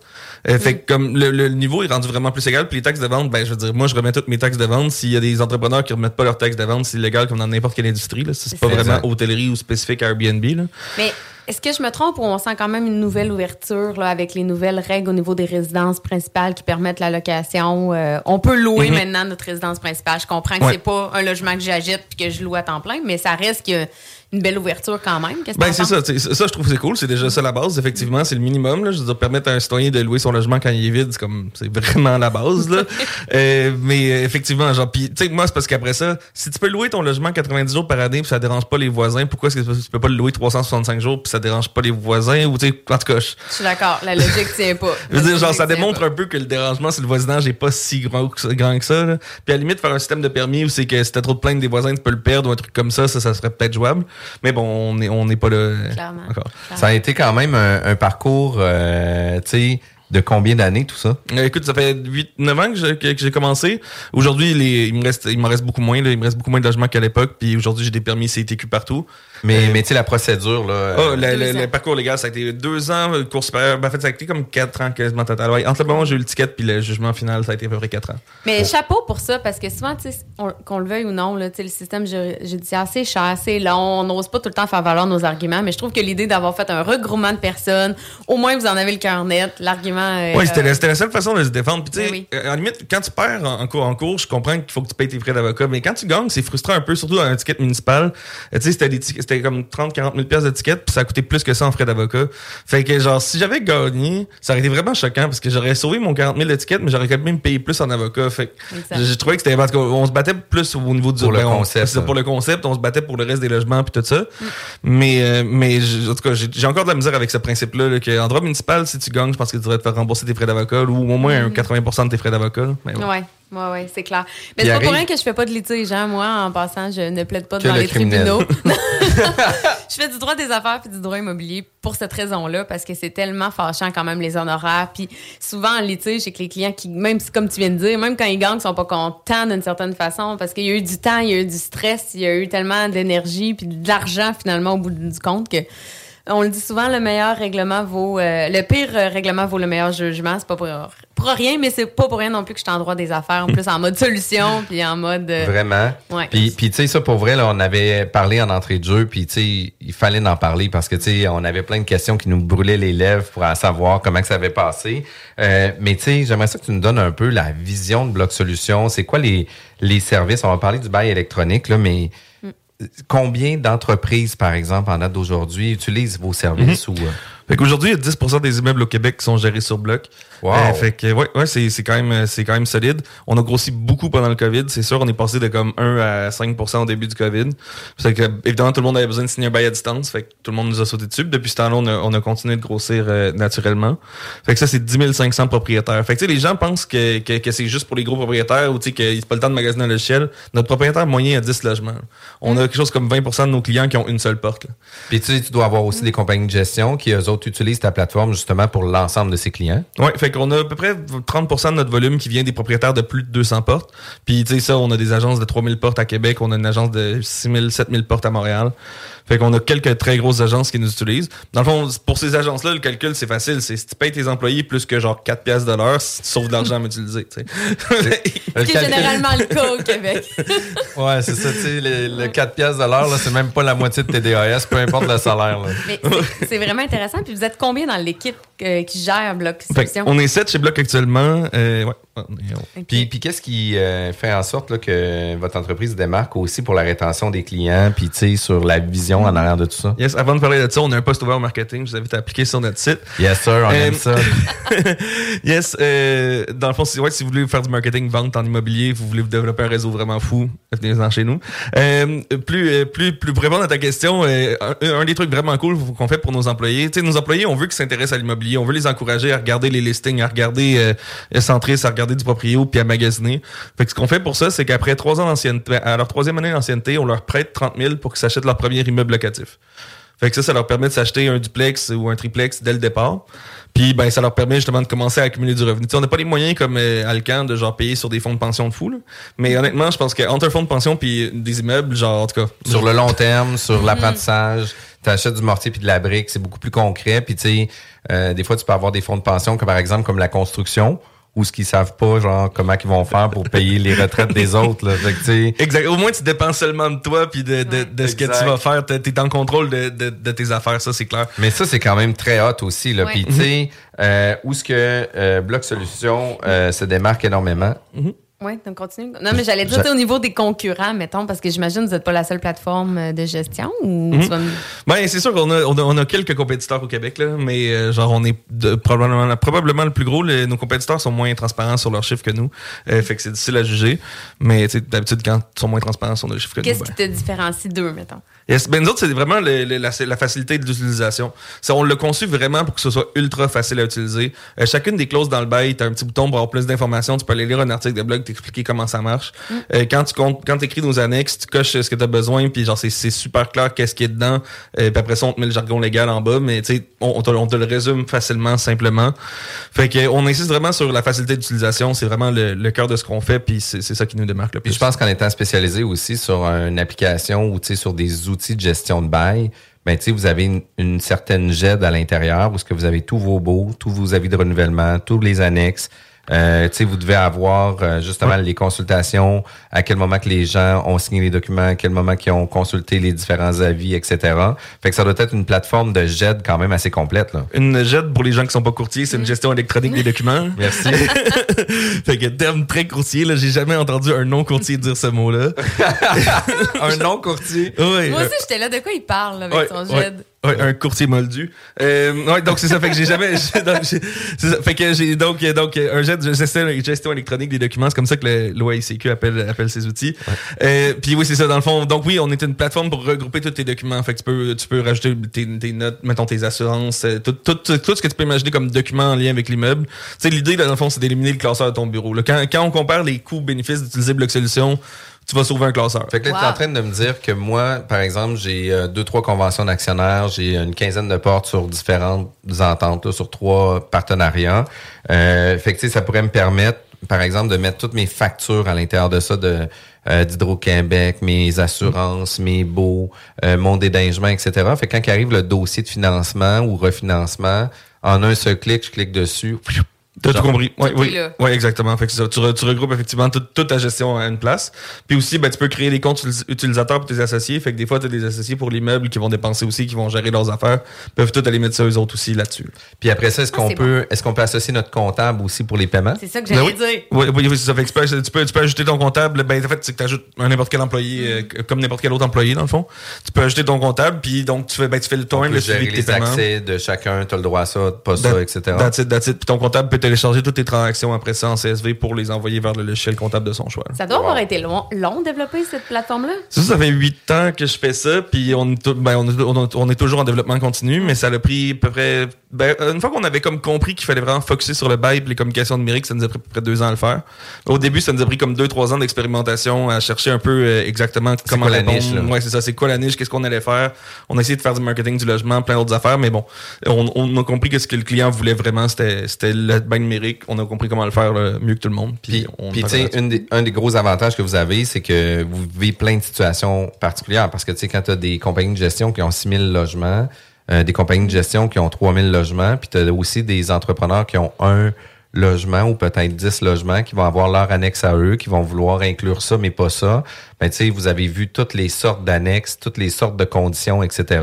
Euh, Fait que comme le, le niveau est rendu vraiment plus égal, puis les taxes de vente, ben je veux dire, moi je remets toutes mes taxes de vente. S'il y a des entrepreneurs qui remettent pas leurs taxes de vente, c'est illégal comme dans n'importe quelle industrie. Là. C'est pas vraiment hôtellerie ou spécifique à Airbnb. Là. Mais est-ce que je me trompe ou on sent quand même une nouvelle ouverture là, avec les nouvelles règles au niveau des résidences principales qui permettent la location? euh, on peut louer Mhm. maintenant notre résidence principale. Je comprends que Ouais. c'est pas un logement que j'agite puis que je loue à temps plein, mais ça reste a une belle ouverture quand même. Qu'est-ce que Ben c'est ça, ça je trouve que c'est cool, c'est déjà ça la base, effectivement, c'est le minimum là, je veux dire permettre à un citoyen de louer son logement quand il est vide, c'est comme c'est vraiment la base là. Euh, mais euh, effectivement, genre puis tu sais moi c'est parce qu'après ça, si tu peux louer ton logement 90 jours par année puis ça dérange pas les voisins, pourquoi est-ce que tu peux pas le louer 365 jours puis ça dérange pas les voisins ou tu sais en tout cas, je, suis d'accord, la logique tient pas. je veux dire, genre, ça démontre pas. un peu que le dérangement sur le voisinage est pas si grand que ça. Grand que ça là. Puis à la limite, faire un système de permis où c'est que si t'as trop de plaintes des voisins, tu peux le perdre ou un truc comme ça, ça, ça serait peut-être jouable. Mais bon, on n'est on n'est pas là Clairement. encore. Ça a été quand même un, un parcours, euh, tu sais, de combien d'années tout ça? Euh, écoute, ça fait 8-9 ans que j'ai, que, que j'ai commencé. Aujourd'hui, les- il me reste, il m'en reste beaucoup moins. Là. Il me reste beaucoup moins de logements qu'à l'époque. Puis aujourd'hui, j'ai des permis CTQ partout. Mais, Euh, mais tu sais, la procédure, là. Euh, le, parcours légal, ça a été deux ans, le cours supérieur. Ben, en fait, ça a été comme quatre ans quasiment total. Ouais, entre le moment où j'ai eu le ticket puis le jugement final, ça a été à peu près quatre ans. Mais chapeau pour ça, parce que souvent, sais, qu'on le veuille ou non, là, tu sais, le système ju- judiciaire, c'est cher, c'est long, on n'ose pas tout le temps faire valoir nos arguments, mais je trouve que l'idée d'avoir fait un regroupement de personnes, au moins vous en avez le cœur net, l'argument... est, Oui, c'était, euh, la- c'était la seule façon de se défendre. Puis, tu sais, Oui, euh, la limite, quand tu perds en, en cours, en cours, je comprends qu'il faut que tu payes tes frais d'avocat. Mais quand tu gagnes, c'est frustrant un peu, surtout dans un ticket municipal. Euh, Tu sais, c'était, des tickets- c'était comme 30, 40 000 pièces de ticket, puis ça a coûté plus que ça en frais d'avocat. Fait que, genre, si j'avais gagné, ça aurait été vraiment choquant parce que j'aurais sauvé mon 40 000 de ticket, mais j'aurais quand même payé plus en avocat. Fait que j'ai trouvé que c'était, parce qu'on se battait plus au niveau du Pour ben, on- concept, c'est ça, là. pour le concept, on se battait pour le reste des logements puis tout ça. Mm. Mais, euh, mais en tout cas, j'ai encore de la misère avec ce principe-là, là, que en droit municipal, si tu gagnes, je pense que tu devrais te faire rembourser tes frais d'avocat ou au moins un 80% de tes frais d'avocat. Mais. Ouais, ouais, ouais, c'est clair. Mais c'est pas pour rien que je fais pas de litige, hein. Moi, en passant, je ne plaide pas Que devant le les criminel. tribunaux. je fais du droit des affaires puis du droit immobilier pour cette raison-là, parce que c'est tellement fâchant quand même les honoraires. Puis souvent en litige, c'est que les clients qui, même comme tu viens de dire, même quand ils gagnent, ils sont pas contents d'une certaine façon, parce qu'il y a eu du temps, il y a eu du stress, il y a eu tellement d'énergie puis de l'argent finalement au bout du compte que on le dit souvent, le meilleur règlement vaut. euh, le pire euh, règlement vaut le meilleur jugement. C'est pas pour, pour rien, mais c'est pas pour rien non plus que je suis en droit des affaires. En plus, en mode solution, puis en mode. euh, Vraiment. Ouais. Puis, puis tu sais, ça, pour vrai, là, on avait parlé en entrée de jeu, puis tu sais, il fallait en parler parce que, tu sais, on avait plein de questions qui nous brûlaient les lèvres pour savoir comment que ça avait passé. Euh, mais tu sais, j'aimerais ça que tu nous donnes un peu la vision de Bloc Solutions. C'est quoi les, les services? On va parler du bail électronique, là, mais. Combien d'entreprises, par exemple, en date d'aujourd'hui, utilisent vos services ou... Fait qu'aujourd'hui, il y a 10% des immeubles au Québec qui sont gérés sur bloc. Wow. Euh, fait que ouais, ouais c'est, c'est quand même euh, c'est quand même solide. On a grossi beaucoup pendant le Covid, c'est sûr. On est passé de comme 1 à 5% au début du Covid. Fait que évidemment tout le monde avait besoin de signer un bail à distance. Fait que tout le monde nous a sauté dessus. Puis Depuis ce temps-là, on a, on a continué de grossir euh, naturellement. Fait que ça, c'est 10 500 propriétaires. Fait que tu sais, les gens pensent que, que, que c'est juste pour les gros propriétaires ou tu sais que c'est pas le temps de magasiner un logiciel. Notre propriétaire moyen a 10 logements. On a quelque chose comme 20% de nos clients qui ont une seule porte. là. Puis tu sais, tu dois avoir aussi des compagnies de gestion qui, eux autres, utilisent ta plateforme justement pour l'ensemble de ses clients? Ouais, fait qu'on a à peu près 30% de notre volume qui vient des propriétaires de plus de 200 portes. Puis tu sais ça, on a des agences de 3000 portes à Québec, on a une agence de 6000 7000 portes à Montréal. Fait qu'on a quelques très grosses agences qui nous utilisent. Dans le fond, pour ces agences-là, le calcul c'est facile, c'est si tu payes tes employés plus que genre 4 pièces de l'heure, tu sauves de l'argent à m'utiliser, C'est généralement le cas au Québec. Ouais, c'est ça, tu sais, le, le 4 piastres de l'heure, là, c'est même pas la moitié de tes DAS, peu importe le salaire. Là. Mais c'est- c'est vraiment intéressant. Puis vous êtes combien dans l'équipe? Euh, qui gère Bloc Solutions? on est 7 chez Bloc actuellement. Euh, ouais, Ok. Puis, puis qu'est-ce qui euh, fait en sorte là, que votre entreprise démarque aussi pour la rétention des clients, puis tu sais, sur la vision en arrière de tout ça? Yes, avant de parler de ça, on a un poste ouvert au marketing. Je vous invite à appliquer sur notre site. Yes, sir, on Euh, aime ça. yes, euh, dans le fond, si, ouais, si vous voulez faire du marketing, vente en immobilier, vous voulez vous développer un réseau vraiment fou, venez-en chez nous. Euh, plus, euh, plus, plus pour répondre à ta question, euh, un, un des trucs vraiment cool qu'on fait pour nos employés, tu sais, nos employés, on veut qu'ils s'intéressent à l'immobilier, on veut les encourager à regarder les listings, à regarder euh, Centris, à regarder du proprio, puis à magasiner. Fait que ce qu'on fait pour ça, c'est qu'après trois ans d'ancienneté, à leur troisième année d'ancienneté, on leur prête 30 000 pour qu'ils s'achètent leur premier immeuble locatif. Fait que ça, ça leur permet de s'acheter un duplex ou un triplex dès le départ. Puis ben ça leur permet justement de commencer à accumuler du revenu. Tu sais, on n'a pas les moyens comme euh, Alcan de genre payer sur des fonds de pension de fou. là. Mais honnêtement, je pense qu'entre un fonds de pension puis des immeubles, genre en tout cas. sur le long terme, sur l'apprentissage, tu achètes du mortier puis de la brique, c'est beaucoup plus concret. Puis tu sais, euh, des fois, tu peux avoir des fonds de pension, comme par exemple comme la construction, ou ce qu'ils savent pas, genre comment ils vont faire pour payer les retraites des autres. Là. Fait que, tu sais, Exact. Au moins, tu dépends seulement de toi puis de, de, de ce que tu vas faire. T'es es en contrôle de, de, de tes affaires, ça c'est clair. Mais ça, c'est quand même très hot aussi. Là. Ouais. Puis, tu sais, euh, où est-ce que euh, Bloc Solutions euh, se démarque énormément? Oui, donc continue. Non, mais j'allais dire, au niveau des concurrents, mettons, parce que j'imagine que vous n'êtes pas la seule plateforme euh, de gestion ou tu vas me- Ben, c'est sûr qu'on a, on a, on a quelques compétiteurs au Québec, là, mais euh, genre on est de- probablement, probablement le plus gros. Les- nos compétiteurs sont moins transparents sur leurs chiffres que nous. Euh, fait que c'est difficile à juger. Mais d'habitude, quand ils sont moins transparents sur nos chiffres que nous, Qu'est-ce ben, qui te différencie d'eux, mettons? Yes. Ben, nous autres, c'est vraiment le- le- la, la facilité de l'utilisation. On l'a conçu vraiment pour que ce soit ultra facile à utiliser. Euh, chacune des clauses dans le bail, tu as un petit bouton pour avoir plus d'informations. Tu peux aller lire un article de blog, t'expliquer comment ça marche. Euh, quand tu comptes, quand écris nos annexes, tu coches ce que tu as besoin, puis genre, c'est c'est super clair qu'est-ce qui est dedans. Euh, puis après ça, on te met le jargon légal en bas, mais tu sais, on, on te, on te le résume facilement, simplement. Fait que, on insiste vraiment sur la facilité d'utilisation. C'est vraiment le, le cœur de ce qu'on fait, puis c'est c'est ça qui nous démarque le Puis plus. je pense qu'en étant spécialisé aussi sur une application ou tu sais, sur des outils de gestion de bail, ben, tu sais, vous avez une, une certaine GED à l'intérieur où ce que vous avez tous vos baux, tous vos avis de renouvellement, tous les annexes. Euh, tu sais, vous devez avoir euh, justement les consultations, à quel moment que les gens ont signé les documents, à quel moment qu'ils ont consulté les différents avis, etc. Fait que ça doit être une plateforme de GED quand même assez complète. Là. Une JET, pour les gens qui sont pas courtiers, c'est une gestion électronique des documents. Merci. fait que terme très courtier, là, j'ai jamais entendu un non-courtier dire ce mot-là. un non-courtier. Ouais, Moi aussi, j'étais là. De quoi il parle avec ouais, son GED? ouais, un courtier moldu. Euh, ouais, donc c'est ça, fait que j'ai jamais. donc, ça, fait que j'ai donc, euh, donc euh, un jet de gestion, électronique des documents, c'est comme ça que le- l'OICQ appelle, appelle ses outils. Euh, Puis oui, c'est ça, dans le fond. Donc oui, on est une plateforme pour regrouper tous tes documents. Fait que tu peux, tu peux rajouter tes, tes notes, mettons tes assurances, euh, tout, tout, tout, tout ce que tu peux imaginer comme documents en lien avec l'immeuble. Tu sais, l'idée, là, dans le fond, c'est d'éliminer le classeur de ton bureau. là. Quand, quand on compare les coûts-bénéfices d'utiliser Bloc Solution, tu vas sauver un classeur. Fait que là, tu es en train de me dire que moi, par exemple, j'ai euh, deux, trois conventions d'actionnaires, j'ai une quinzaine de portes sur différentes ententes, là, sur trois partenariats. Euh, fait que tu sais, ça pourrait me permettre, par exemple, de mettre toutes mes factures à l'intérieur de ça, de euh, d'Hydro-Québec, mes assurances, mes baux, euh, mon déneigement, etc. Fait que quand il arrive le dossier de financement ou refinancement, en un seul clic, je clique dessus, T'as tout compris. Oui, oui. Ouais, exactement. Fait que c'est ça. Tu, re- tu regroupes effectivement toute, toute ta gestion à une place. Puis aussi, ben, tu peux créer des comptes utilis- utilisateurs pour tes associés. Fait que des fois, tu as des associés pour l'immeuble qui vont dépenser aussi, qui vont gérer leurs affaires. Ils peuvent tout aller mettre ça eux autres aussi là-dessus. Puis après ça, est-ce Ah, qu'on peut, est-ce qu'on peut associer notre comptable aussi pour les paiements? C'est ça que Ben j'allais oui. dire. Oui, oui, oui, ça. Fait que tu, peux, tu, peux, tu peux ajouter ton comptable. Ben, en fait, c'est que tu ajoutes un n'importe quel employé, Mm. euh, comme n'importe quel autre employé, dans le fond. Tu peux ajouter ton comptable, puis donc, tu fais, ben, tu fais le toi-même suivi de tes les paiements. accès de chacun, tu as le droit à ça, pas ça, etc. That's it, that's it. Puis ton comptable peut télécharger toutes tes transactions après ça en CSV pour les envoyer vers le logiciel comptable de son choix. Ça doit avoir été long, long développer cette plateforme-là? Ça, ça fait huit ans que je fais ça, puis on, est tou- ben, on, est- on est- on est toujours en développement continu, mais ça a pris à peu près... Ben, une fois qu'on avait comme compris qu'il fallait vraiment focuser sur le bail et les communications numériques, ça nous a pris à peu près deux ans à le faire. Au début, ça nous a pris comme deux, trois ans d'expérimentation à chercher un peu euh, exactement comment quoi la niche, là? Ouais, c'est ça. C'est quoi la niche? Qu'est-ce qu'on allait faire? On a essayé de faire du marketing du logement, plein d'autres affaires, mais bon, on, on a compris que ce que le client voulait vraiment, c'était c'était le bail numérique. On a compris comment le faire là, mieux que tout le monde. Puis, tu sais, un des gros avantages que vous avez, c'est que vous vivez plein de situations particulières. Parce que, tu sais, quand tu as des compagnies de gestion qui ont 6 000 logements, euh, des compagnies de gestion qui ont 3 000 logements, puis tu as aussi des entrepreneurs qui ont un logement ou peut-être 10 logements qui vont avoir leur annexe à eux, qui vont vouloir inclure ça, mais pas ça. Ben, tu sais, vous avez vu toutes les sortes d'annexes, toutes les sortes de conditions, etc.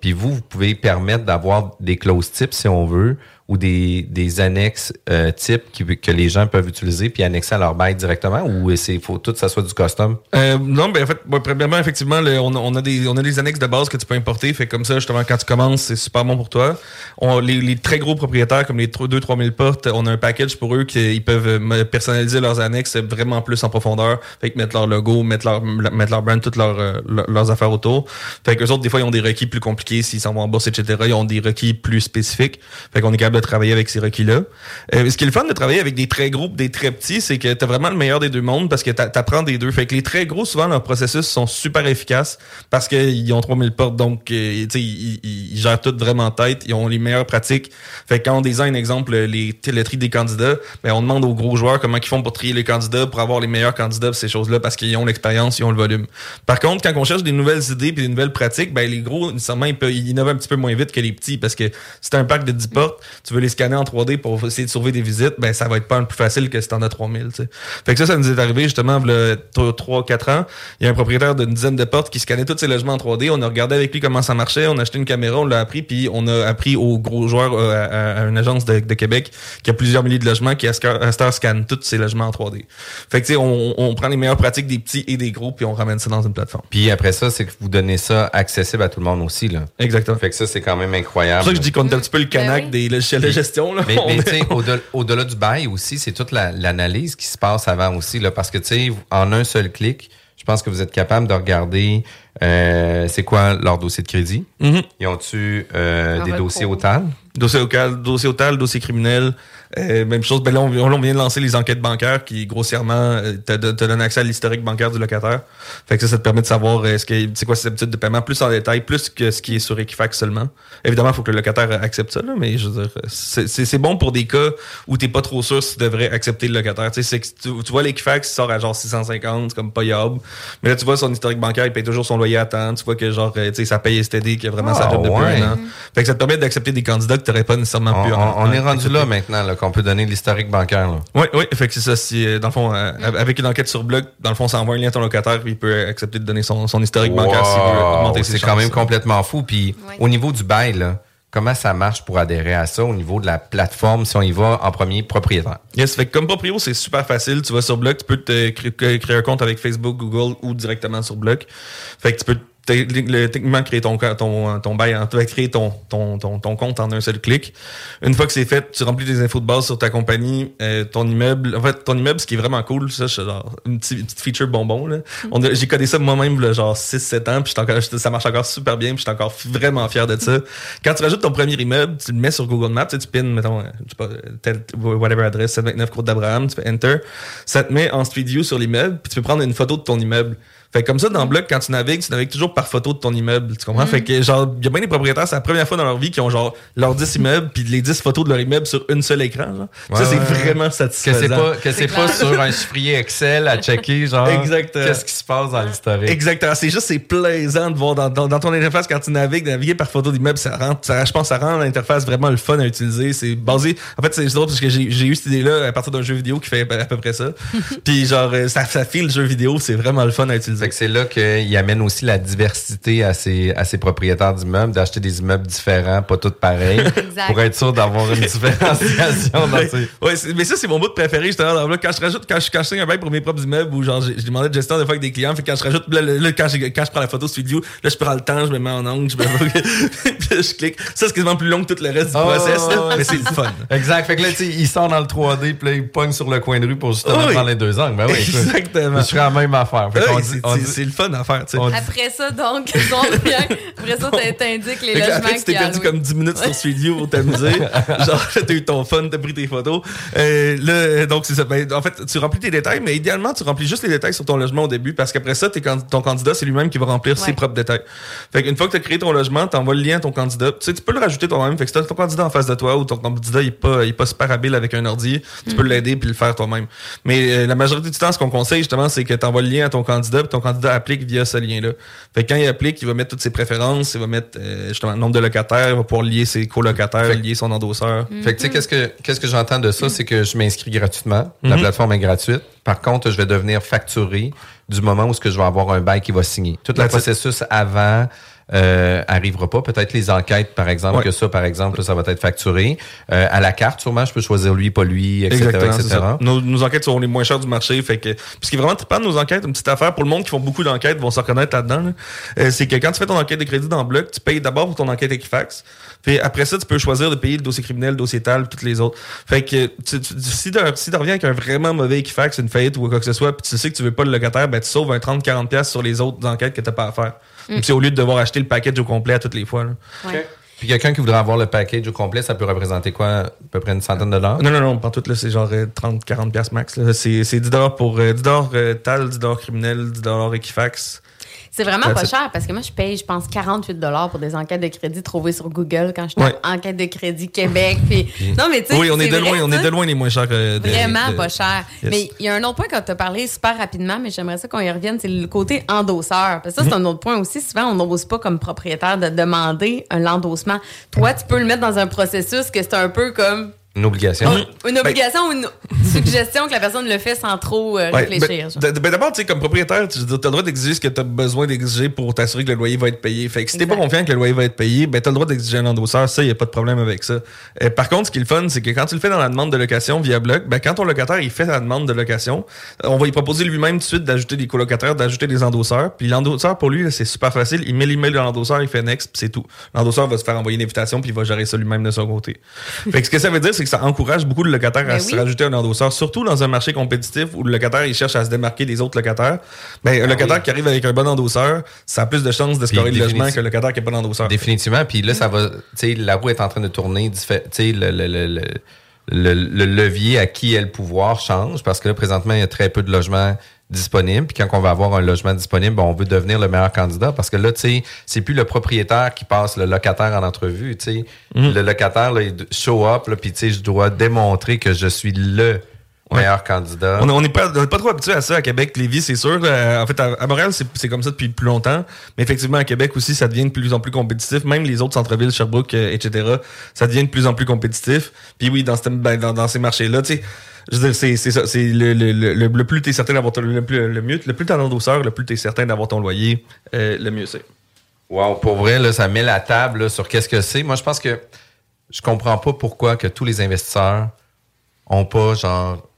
Puis vous, vous pouvez permettre d'avoir des clauses types, si on veut, ou des, des annexes euh, types qui, que les gens peuvent utiliser puis annexer à leur bail directement ou c'est faut tout ça soit du custom? Euh, non, ben en fait, premièrement, effectivement, le- on, on a des on a des annexes de base que tu peux importer. Fait comme ça, justement, quand tu commences, c'est super bon pour toi. On, les, les très gros propriétaires, comme les 2-3 000 portes, on a un package pour eux qui ils peuvent euh, personnaliser leurs annexes vraiment plus en profondeur. Fait mettre leur logo, mettre leur mettre leur brand, toutes leurs euh, leurs affaires autour. Fait que les autres, des fois, ils ont des requis plus compliqués s'ils s'en vont en bourse, etc. Ils ont des requis plus spécifiques. Fait qu'on est capable de travailler avec ces requis-là. Euh, ce qui est le fun de travailler avec des très gros, des très petits, c'est que t'as vraiment le meilleur des deux mondes parce que t'a- t'apprends des deux. Fait que les très gros, souvent, leurs processus sont super efficaces parce qu'ils ont 3000 portes, donc euh, tu ils, ils- ils gèrent tout vraiment en tête. Ils ont les meilleures pratiques. Fait que quand on design, exemple, les, le tri des candidats, ben, on demande aux gros joueurs comment ils font pour trier les candidats, pour avoir les meilleurs candidats ces choses-là parce qu'ils ont l'expérience, ils ont le volume. Par contre, quand on cherche des nouvelles idées puis des nouvelles pratiques, ben, les gros, ils, peuvent, ils innovent un petit peu moins vite que les petits parce que t'as un pack de 10 portes, tu veux les scanner en 3D pour essayer de sauver des visites, ben, ça va être pas plus facile que si t'en as 3000, tu sais. Fait que ça, ça nous est arrivé justement, il 3-4 ans. Il y a un propriétaire d'une dizaine de portes qui scannait tous ses logements en 3D. On a regardé avec lui comment ça marchait. On a acheté une caméra, on l'a appris, puis on a appris aux gros joueurs euh, à, à une agence de, de Québec qui a plusieurs milliers de logements qui à cette heure- scanne tous ses logements en 3D. Fait que tu sais, on, on prend les meilleures pratiques des petits et des gros, puis on ramène ça dans une plateforme. Puis après ça, c'est que vous donnez ça accessible à tout le monde aussi. Là. Exactement. Fait que ça, c'est quand même C'est incroyable. pour ça que je dis qu'on est un petit peu le canac oui. des logiciels de gestion. Là. Mais, On mais est- tu sais, au-delà au-delà du bail aussi, c'est toute la- l'analyse qui se passe avant aussi. Là, parce que, tu sais, en un seul clic, je pense que vous êtes capable de regarder euh, c'est quoi leur dossier de crédit? Mhm. Ils ont-tu euh, des dossiers au TAL? Dossier local, dossier otal, dossier criminel. Euh, même chose. Ben là, on, on vient de lancer les enquêtes bancaires qui, grossièrement, euh, te, donnent accès à l'historique bancaire du locataire. Fait que ça, ça te permet de savoir euh, ce que, c'est quoi ses habitudes de paiement plus en détail, plus que ce qui est sur Equifax seulement. Évidemment, il faut que le locataire accepte ça, là, mais je veux dire, c'est, bon pour des cas où t'es pas trop sûr si tu devrais accepter le locataire. Tu sais, tu, tu vois l'Equifax, sort à genre 650, c'est comme payable. Mais là, tu vois son historique bancaire, il paye toujours son loyer à temps. Tu vois que genre, euh, tu sais, ça paye STD, qui a vraiment sa Ah, job depuis un an. Fait que ça te permet d'accepter des candidats que t'aurais pas nécessairement On, pu on- en- on est en- rendu là maintenant, là, qu'on peut donner l'historique bancaire. Là. Oui, oui, fait que c'est ça. Si, euh, dans le fond, euh, avec une enquête sur bloc, dans le fond, ça envoie un lien à ton locataire, puis il peut accepter de donner son, son historique bancaire s'il veut augmenter ses C'est quand même complètement fou. Puis Oui. au niveau du bail, là, comment ça marche pour adhérer à ça au niveau de la plateforme si on y va en premier propriétaire? Yes, fait que comme proprio, c'est super facile. Tu vas sur Bloc, tu peux te cré- créer un compte avec Facebook, Google ou directement sur Bloc. Fait que tu peux techniquement créer ton ton ton bail, en- tu vas créer ton, ton ton ton compte en un seul clic. Une fois que c'est fait, tu remplis des infos de base sur ta compagnie, euh, ton immeuble. En fait, ton immeuble, ce qui est vraiment cool, ça, c'est genre une petite, une petite feature bonbon là. On a- j'ai codé ça moi-même genre 6 7 ans, puis j'étais encore j'étais- ça marche encore super bien, puis j'étais encore vraiment fier de ça. Quand tu rajoutes ton premier immeuble, tu le mets sur Google Maps, tu, sais, tu pins mettons euh, je sais pas tel whatever adresse 729 Cour d'Abraham, tu fais enter, ça te met en street view sur l'immeuble, puis tu peux prendre une photo de ton immeuble. Fait que comme ça, dans Bloc, quand tu navigues, tu navigues toujours par photo de ton immeuble. Tu comprends? Fait que genre, il y a bien des propriétaires, c'est la première fois dans leur vie qui ont genre leurs 10 immeubles puis les 10 photos de leur immeuble sur une seule écran. genre. Ouais, ça, c'est ouais, vraiment Que c'est satisfaisant. pas, que c'est pas sur un chiffrier Excel à checker, genre, Exactement. qu'est-ce qui se passe dans l'historique. Exactement. C'est juste, c'est plaisant de voir dans, dans, dans ton interface quand tu navigues, naviguer par photo d'immeuble, ça rend, ça, je pense, que ça rend l'interface vraiment le fun à utiliser. C'est basé, en fait, c'est drôle parce que j'ai j'ai eu cette idée-là à partir d'un jeu vidéo qui fait à peu près ça. Puis genre, euh, ça, ça file le jeu vidéo, c'est vraiment le fun à utiliser. Fait que c'est là qu'il amène aussi la diversité à ses, à ses propriétaires d'immeubles, d'acheter des immeubles différents, pas tous pareils, pour être sûr d'avoir une différenciation dans Ouais, ses... ouais, c'est- mais ça, c'est mon bout préféré, justement. dans Quand je rajoute, quand je, quand je signe un bail pour mes propres immeubles, ou genre, j'ai j'ai demandé de gestion des fois avec des clients, fait quand je rajoute, là, quand, j'ai- quand je prends la photo studio, là, je prends le temps, je me mets en angle, je me puis là, je clique. Ça, c'est quasiment plus long que tout le reste du Oh, process, là, mais c'est le fun. Exact. Fait que là, tu sais, il sort dans le 3D, puis là, il pogne sur le coin de rue pour justement Oui. prendre les deux angles. Ben oui, je- Exactement. Je ferais la même affaire. Fait dit- on c'est le fun à faire, tu sais. on dit- Après ça, donc, on revient. Après ça, t'in- t'indiques les logements après, tu t'es perdu comme 10 minutes sur Studio pour t'amuser. Genre, t'as eu ton fun, t'as pris tes photos. Euh, là, donc, c'est ça. Ben, en fait, tu remplis tes détails, mais idéalement, tu remplis juste les détails sur ton logement au début parce qu'après ça, ton candidat, c'est lui-même qui va remplir ses propres détails. Fait qu'une fois que t'as créé ton logement, t'envoies le lien à ton candidat. Tu sais, tu peux le rajouter toi-même. Fait que si t'as ton candidat en face de toi ou ton candidat, il est pas, il est pas super habile avec un ordi, tu peux l'aider puis le faire toi-même. Mais euh, la majorité du temps, ce qu'on conseille, justement, c'est que t'envoies le lien à ton candidat puis ton candidat applique via ce lien-là. Fait que quand il applique, il va mettre toutes ses préférences, il va mettre, euh, justement, le nombre de locataires, il va pouvoir lier ses colocataires, Fait lier son endosseur. Fait que, tu sais, qu'est-ce que, qu'est-ce que j'entends de ça? C'est que je m'inscris gratuitement. La plateforme est gratuite. Par contre, je vais devenir facturé du moment où ce que je vais avoir un bail qui va signer. Tout le processus avant euh, arrivera pas. Peut-être les enquêtes, par exemple, Ouais. que ça, par exemple, ça va être facturé. Euh, à la carte, sûrement, je peux choisir lui, pas lui, etc. Exactement. Nos, nos enquêtes sont les moins chères du marché. Fait que, ce qui est vraiment trippant de nos enquêtes, une petite affaire pour le monde qui font beaucoup d'enquêtes, vont se reconnaître là-dedans, là, euh, c'est que quand tu fais ton enquête de crédit dans Bloc, tu payes d'abord pour ton enquête Equifax. Puis après ça, tu peux choisir de payer le dossier criminel, le dossier TAL, toutes les autres. Fait que tu, tu- si tu si t'en reviens avec un vraiment mauvais Equifax, une faillite ou quoi que ce soit, puis tu sais que tu veux pas le locataire, ben tu sauves un 30-40$ piastres sur les autres enquêtes que t'as pas à faire. Puis au lieu de devoir acheter le package au complet à toutes les fois. là. Ouais. Puis quelqu'un qui voudrait avoir le package au complet, ça peut représenter quoi? À peu près une centaine de dollars? Non, non, non, pas tout, là, c'est genre 30-40$ piastres max. là. C'est c'est 10$ pour euh, 10$ euh, TAL, 10$ criminel, 10$ Equifax. C'est vraiment pas cher parce que moi, je paye, je pense, 48 pour des enquêtes de crédit trouvées sur Google quand je tape Ouais. enquête de crédit Québec. Puis... Non, mais tu sais, Oui, on est, de loin, on est de loin les moins chers. de- Vraiment de- pas cher. Yes. Mais il y a un autre point quand tu as parlé super rapidement, mais j'aimerais ça qu'on y revienne, c'est le côté endosseur. Parce que ça, c'est Mhm. un autre point aussi. Souvent, on n'ose pas comme propriétaire de demander un endossement. Toi, tu peux le mettre dans un processus que c'est un peu comme Une obligation? une obligation ou une suggestion que la personne le fait sans trop euh, réfléchir. genre? ben, ben d'abord, tu sais, comme propriétaire, tu as le droit d'exiger ce que tu as besoin d'exiger pour t'assurer que le loyer va être payé. Fait que si t'es pas confiant que le loyer va être payé, ben t'as le droit d'exiger un endosseur. Ça, y a pas de problème avec ça. Euh, par contre, ce qui est le fun, c'est que quand tu le fais dans la demande de location via bloc, ben quand ton locataire il fait la demande de location, on va lui proposer lui-même tout de suite d'ajouter des colocataires, d'ajouter des endosseurs. Puis l'endosseur pour lui, c'est super facile. Il met l'email de l'endosseur, il fait next, puis c'est tout. L'endosseur va se faire envoyer une invitation, puis il va gérer ça lui-même de son côté. fait que ce que ça veut dire, c'est que ça encourage beaucoup de locataires à Ben se oui. rajouter un endosseur, surtout dans un marché compétitif où le locataire il cherche à se démarquer des autres locataires. Ben, un locataire qui arrive avec un bon endosseur, ça a plus de chances de scorer le logement qu'un locataire qui n'a pas d'endosseur. Définitivement. Puis là, ça va. Tu sais, la roue est en train de tourner. diffé- Tu sais, le, le, le, le, le- le levier à qui est le pouvoir change parce que là, présentement, il y a très peu de logements disponibles. Puis quand on va avoir un logement disponible, ben, on veut devenir le meilleur candidat parce que là, tu sais, c'est plus le propriétaire qui passe le locataire en entrevue. Tu sais, le locataire, là, il show up, là, puis tu sais, je dois démontrer que je suis le meilleur candidat. On n'est pas, pas trop habitué à ça à Québec, Lévis, c'est sûr. Euh, en fait, à, à Montréal, c'est c'est comme ça depuis plus longtemps. Mais effectivement, à Québec aussi, ça devient de plus en plus compétitif. Même les autres centres-villes, Sherbrooke, euh, etc., ça devient de plus en plus compétitif. Puis oui, dans, ce- ben, dans, dans ces marchés-là, tu sais, je veux dire, c'est c'est ça. C'est le, le, le, le, plus t'es certain d'avoir ton, le plus, le mieux, le plus t'as d'endosseur, le plus t'es certain d'avoir ton loyer, euh, le mieux c'est. Wow, pour vrai, là, ça met la table là, sur qu'est-ce que c'est. Moi, je pense que je comprends pas pourquoi que tous les investisseurs ont pas genre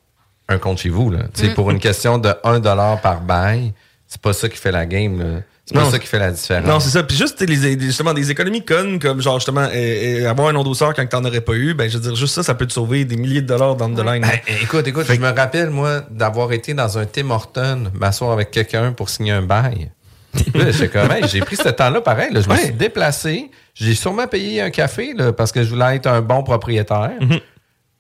un compte chez vous. Là. Sais, Pour une question de 1 dollar par bail, c'est pas ça qui fait la game. là. C'est pas ça qui fait la différence. Non, c'est ça. Puis juste les, les- justement des économies connes comme genre justement euh, euh, avoir un endosseur quand t'en aurais pas eu, ben je veux dire juste ça, ça peut te sauver des milliers de dollars dans le line. Ben, écoute, écoute, je me rappelle, moi, d'avoir été dans un Tim Horton, m'asseoir avec quelqu'un pour signer un bail. J'ai pris ce temps-là pareil. là. je me suis déplacé. J'ai sûrement payé un café là, parce que je voulais être un bon propriétaire. Mhm.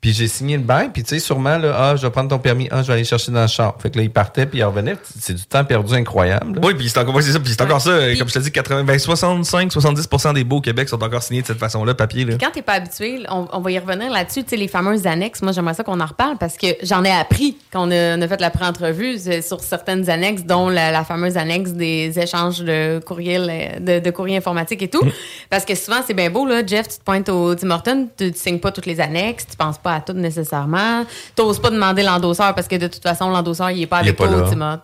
Puis j'ai signé le bail, puis tu sais, sûrement, là, ah, je vais prendre ton permis, ah, je vais aller chercher dans le char. Fait que là, il partait, puis il revenait. C'est du temps perdu incroyable. là. Oui, puis c'est encore, ça, puis c'est encore ça, euh, comme je te dis, 80, ben, 65-70% des beaux au Québec sont encore signés de cette façon-là, papier. Là. Quand t'es pas habitué, on, on va y revenir là-dessus, tu sais, les fameuses annexes. Moi, j'aimerais ça qu'on en reparle parce que j'en ai appris quand on a, on a fait la pré-entrevue c'est sur certaines annexes, dont la, la fameuse annexe des échanges de courriel, euh, de, de courrier informatique et tout. Mm. Parce que souvent, c'est bien beau, là, Jeff, tu te pointes au Tim Hortons, tu, tu signes pas toutes les annexes, tu penses pas à tout nécessairement. T'oses pas demander l'endosseur parce que de toute façon, l'endosseur, il est pas Il avec pas toi.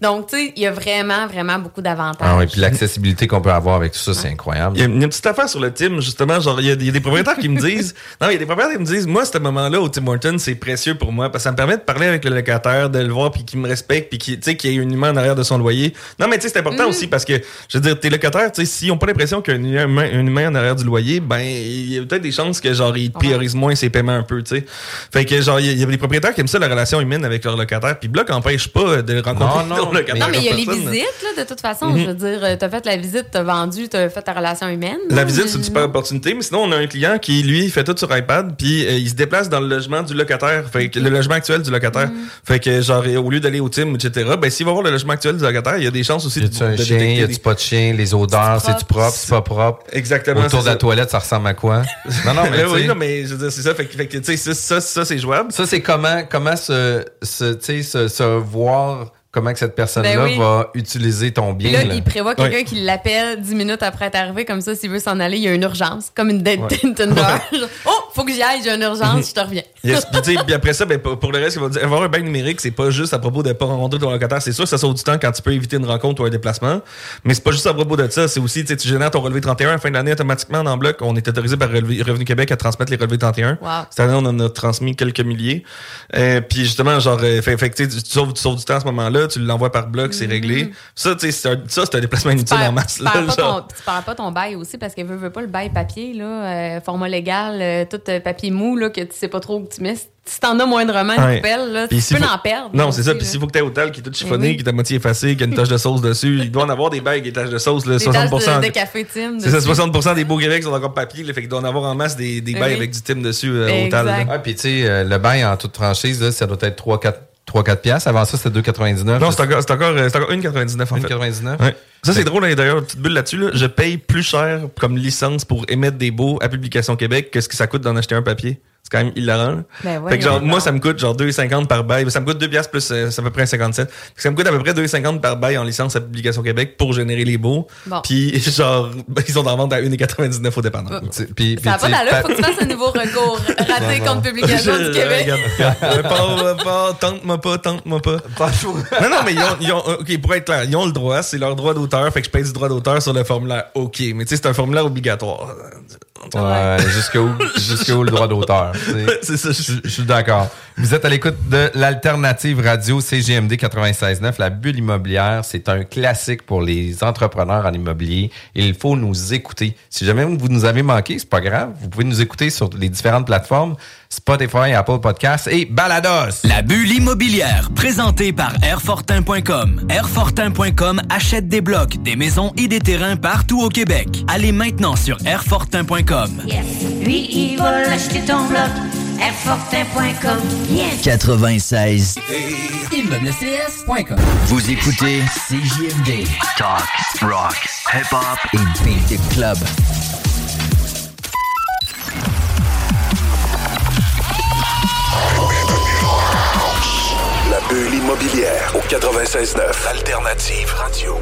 Donc, tu sais, il y a vraiment, vraiment beaucoup d'avantages. Ah oui, puis l'accessibilité qu'on peut avoir avec tout ça, c'est incroyable. Il y, a, il y a une petite affaire sur le Tim, justement. Genre, il y a, il y a des propriétaires qui me disent. Non, il y a des propriétaires qui me disent, moi, ce moment-là au Tim Hortons, c'est précieux pour moi parce que ça me permet de parler avec le locataire, de le voir, puis qu'il me respecte, puis qu'il tu sais, qu'il y ait une humain en arrière de son loyer. Non, mais tu sais, c'est important Mm. aussi parce que, je veux dire, tes locataires, tu sais, s'ils ont pas l'impression qu'il y a un humain, un humain en arrière du loyer, ben, il y a peut-être des chances que, genre, ils priorisent moins ses paiements un peu, tu sais. Fait que, genre, il y a- y a des propriétaires qui aiment ça, la relation humaine avec leur locataire, puis Bloc empêche pas de rencontrer Non, non, leur locataire. Non, mais il y a les visites, là, de toute façon. Mhm. Je veux dire, euh, t'as fait la visite, t'as vendu, t'as fait ta relation humaine. La visite, c'est une super opportunité, mais sinon, on a un client qui, lui, fait tout sur iPad, puis euh, il se déplace dans le logement du locataire, fait que le logement actuel du locataire. Fait que, genre, au lieu d'aller au team, etc., ben, s'il va voir le logement actuel du locataire, il y a des chances aussi Y a-tu un de chien, y des- a-tu pas de chien, les odeurs, C'est-tu propre, c'est pas propre? Exactement. Autour de la toilette, ça ressemble à quoi? Non, non, mais Ben tu oui, non, mais je veux dire, c'est ça. Fait que, fait que, tu sais, ça, ça, ça, c'est jouable. ça, c'est comment, comment se, se, se, se voir comment que cette personne-là Ben oui. va utiliser ton bien. là, là. il prévoit quelqu'un Ouais. qui l'appelle 10 minutes après être arrivé, comme ça, s'il veut s'en aller, il y a une urgence, comme une dead Tinder. oh, faut que j'y aille, j'ai une urgence, je te reviens. Yes. Puis, après ça, ben, pour le reste, il va dire avoir un bail numérique, c'est pas juste à propos de pas rencontrer ton locataire. C'est sûr que ça sauve du temps quand tu peux éviter une rencontre ou un déplacement. Mais c'est pas juste à propos de ça. C'est aussi, tu sais, tu génères ton relevé 31 à la fin de l'année automatiquement dans bloc. On est autorisé par Revenu Québec à transmettre les relevés 31. Wow. Cette année, on en a transmis quelques milliers. Euh, puis justement, genre, euh, fait, fait que, tu sais, tu sauves, tu sauves du temps à ce moment-là, tu l'envoies par bloc, c'est réglé. Ça, tu sais, c'est un, ça, c'est un déplacement inutile Mm-hmm. En masse. tu là, perds pas genre. ton- tu perds pas ton bail aussi parce que veut, veut pas le bail papier, là, euh, format légal, euh, tout euh, papier mou, là, que tu sais pas trop où tu mets. Si t'en as moindrement une Ouais. poubelle, là, Puis tu peux faut- en perdre. Non, c'est ça. Puis s'il faut que t'aies hôtel qui est tout chiffonné, oui. qui est à moitié effacé, qui a une tache de sauce dessus, il doit en avoir des bagues et des taches de sauce, là, Des tasses 60%. de, de café Tim. C'est ça, dessus. 60% des beaux Québec sont encore papier, là, fait qu'il doit en avoir en masse des, des Oui. bails avec du Tim dessus euh, au tal. Ah, puis tu sais, euh, le bail en toute franchise, là, ça doit être 3-4 3-4 piastres. Avant ça, c'était 2,99. Non, c'est encore, c'est encore, euh, c'est encore 1,99 en fait. 1,99. Ouais. Ça, c'est drôle, d'ailleurs, petite bulle là-dessus. Là. Je paye plus cher comme licence pour émettre des beaux à Publication Québec que ce que ça coûte d'en acheter un papier. C'est quand même hilarant. Ben fait que genre, voyons moi, ça me coûte genre 2,50 par bail. Ça me coûte 2 piastres plus, euh, c'est à peu près 57. Fait que Ça me coûte à peu près 2,50 par bail en licence à Publication Québec pour générer les beaux. Bon. Puis genre, ben, ils sont en vente à 1,99 au dépanneur. Tu sais, puis- puis, Ça n'a pas d'allure, faut que tu fasses un nouveau recours raté contre Publication du Québec. Regarde, pas, pas, tente-moi pas, tente-moi pas. Non, non, mais ils ont, ils ont- OK, pour être clair, ils ont le droit, c'est leur droit d'auteur, fait que je paye du droit d'auteur sur le formulaire OK. Mais tu sais, c'est un formulaire obligatoire. Ouais, jusqu'où le droit d'auteur. c'est ça. Je je suis d'accord. Vous êtes à l'écoute de l'alternative radio CGMD 96.9. La bulle immobilière, c'est un classique pour les entrepreneurs en immobilier. Il faut nous écouter. Si jamais vous nous avez manqué, c'est pas grave. Vous pouvez nous écouter sur les différentes plateformes Spotify, Apple Podcasts et Balados. La bulle immobilière, présentée par Airfortin.com. Airfortin.com achète des blocs, des maisons et des terrains partout au Québec. Allez maintenant sur Airfortin.com. Yes. Lui, il va l'acheter ton bloc. Airfortin.com. Yes. 96. Vous écoutez CJMD. Talk, rock, hip-hop et beat club. Bulle immobilière au 96.9 Alternative Radio.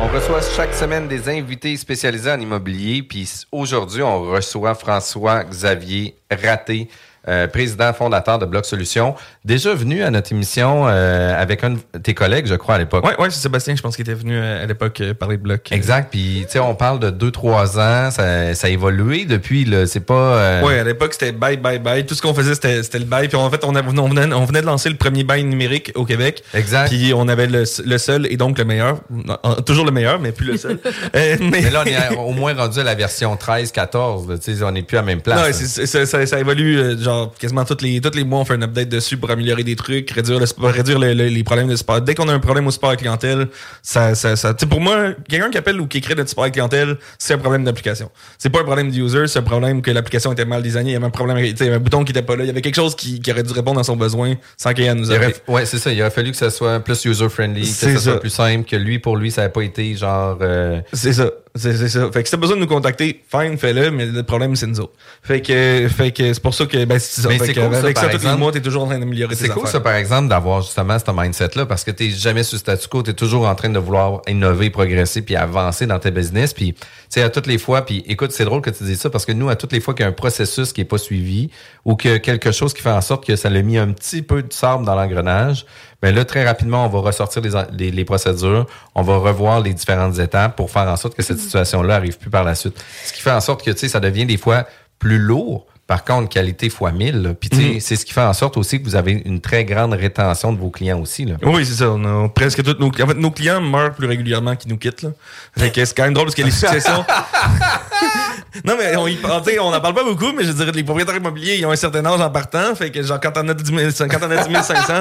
On reçoit chaque semaine des invités spécialisés en immobilier. Puis aujourd'hui, on reçoit François-Xavier Raté, euh, président fondateur de Bloc Solutions. Déjà venu à notre émission euh, avec un de tes collègues, je crois, à l'époque. Ouais, ouais, c'est Sébastien, je pense qu'il était venu euh, à l'époque euh, parler de bloc. Exact. Puis, tu sais, on parle de 2-3 ans. Ça, ça a évolué depuis. là. C'est pas... euh, Ouais, à l'époque, c'était bye, bye, bye. Tout ce qu'on faisait, c'était c'était le bail. Puis en fait, on, avait- on, venait, on venait de lancer le premier bail numérique au Québec. Exact. Puis on avait le, le seul et donc le meilleur. Non, Toujours le meilleur, mais plus le seul. Euh, mais, Mais là, on est au moins rendu à la version 13-14. là. Tu sais, on n'est plus à la même place. Non, ça, ça, ça évolue. genre, genre quasiment tous les tous les mois on fait un update dessus pour améliorer des trucs, réduire le réduire le- le- les problèmes de sport. Dès qu'on a un problème au support à clientèle, ça ça ça tu sais, pour moi, quelqu'un qui appelle ou qui écrit notre support à clientèle, c'est un problème d'application. C'est pas un problème du user, c'est un problème que l'application était mal designée, il y avait un problème, il y avait un bouton qui était pas là, il y avait quelque chose qui, qui aurait dû répondre à son besoin sans qu'il y ait à nous appeler. ouais, c'est ça. Il aurait fallu que ça soit plus user-friendly, que ça soit plus simple, que lui, pour lui, ça n'avait pas été genre... euh, C'est ça. C'est ça. Fait que si t'as besoin de nous contacter, fine, fais-le, mais le problème, c'est nous autres. Fait que, fait que c'est pour ça que, ben, c'est ça. Mais Fait que cool, ça, avec ça, par tous les mois, t'es toujours en train d'améliorer tes C'est cool, affaires. ça, par exemple, d'avoir justement ce mindset-là, parce que t'es jamais sur statu quo, t'es toujours en train de vouloir innover, progresser, puis avancer dans tes business. Puis, tu sais, à toutes les fois, puis écoute, c'est drôle que tu dises ça, parce que nous, à toutes les fois qu'il y a un processus qui est pas suivi, ou que quelque chose qui fait en sorte que ça l'a mis un petit peu de sable dans l'engrenage, ben là, très rapidement, on va ressortir les, les, les procédures, on va revoir les différentes étapes pour faire en sorte que cette situation-là arrive plus par la suite. Ce qui fait en sorte que, tu sais, ça devient des fois plus lourd, par contre, qualité fois 1000. là. Puis, tu sais, Mhm. c'est ce qui fait en sorte aussi que vous avez une très grande rétention de vos clients aussi. Là. Oui, c'est ça. On a presque tous nos, en fait, nos clients meurent plus régulièrement qu'ils nous quittent, là. Fait que c'est quand même drôle parce que les successions. non, mais on y parle, on en parle pas beaucoup, mais je dirais que les propriétaires immobiliers, ils ont un certain âge en partant. Fait que, genre, quand on a 10 000, quand on a 10 500,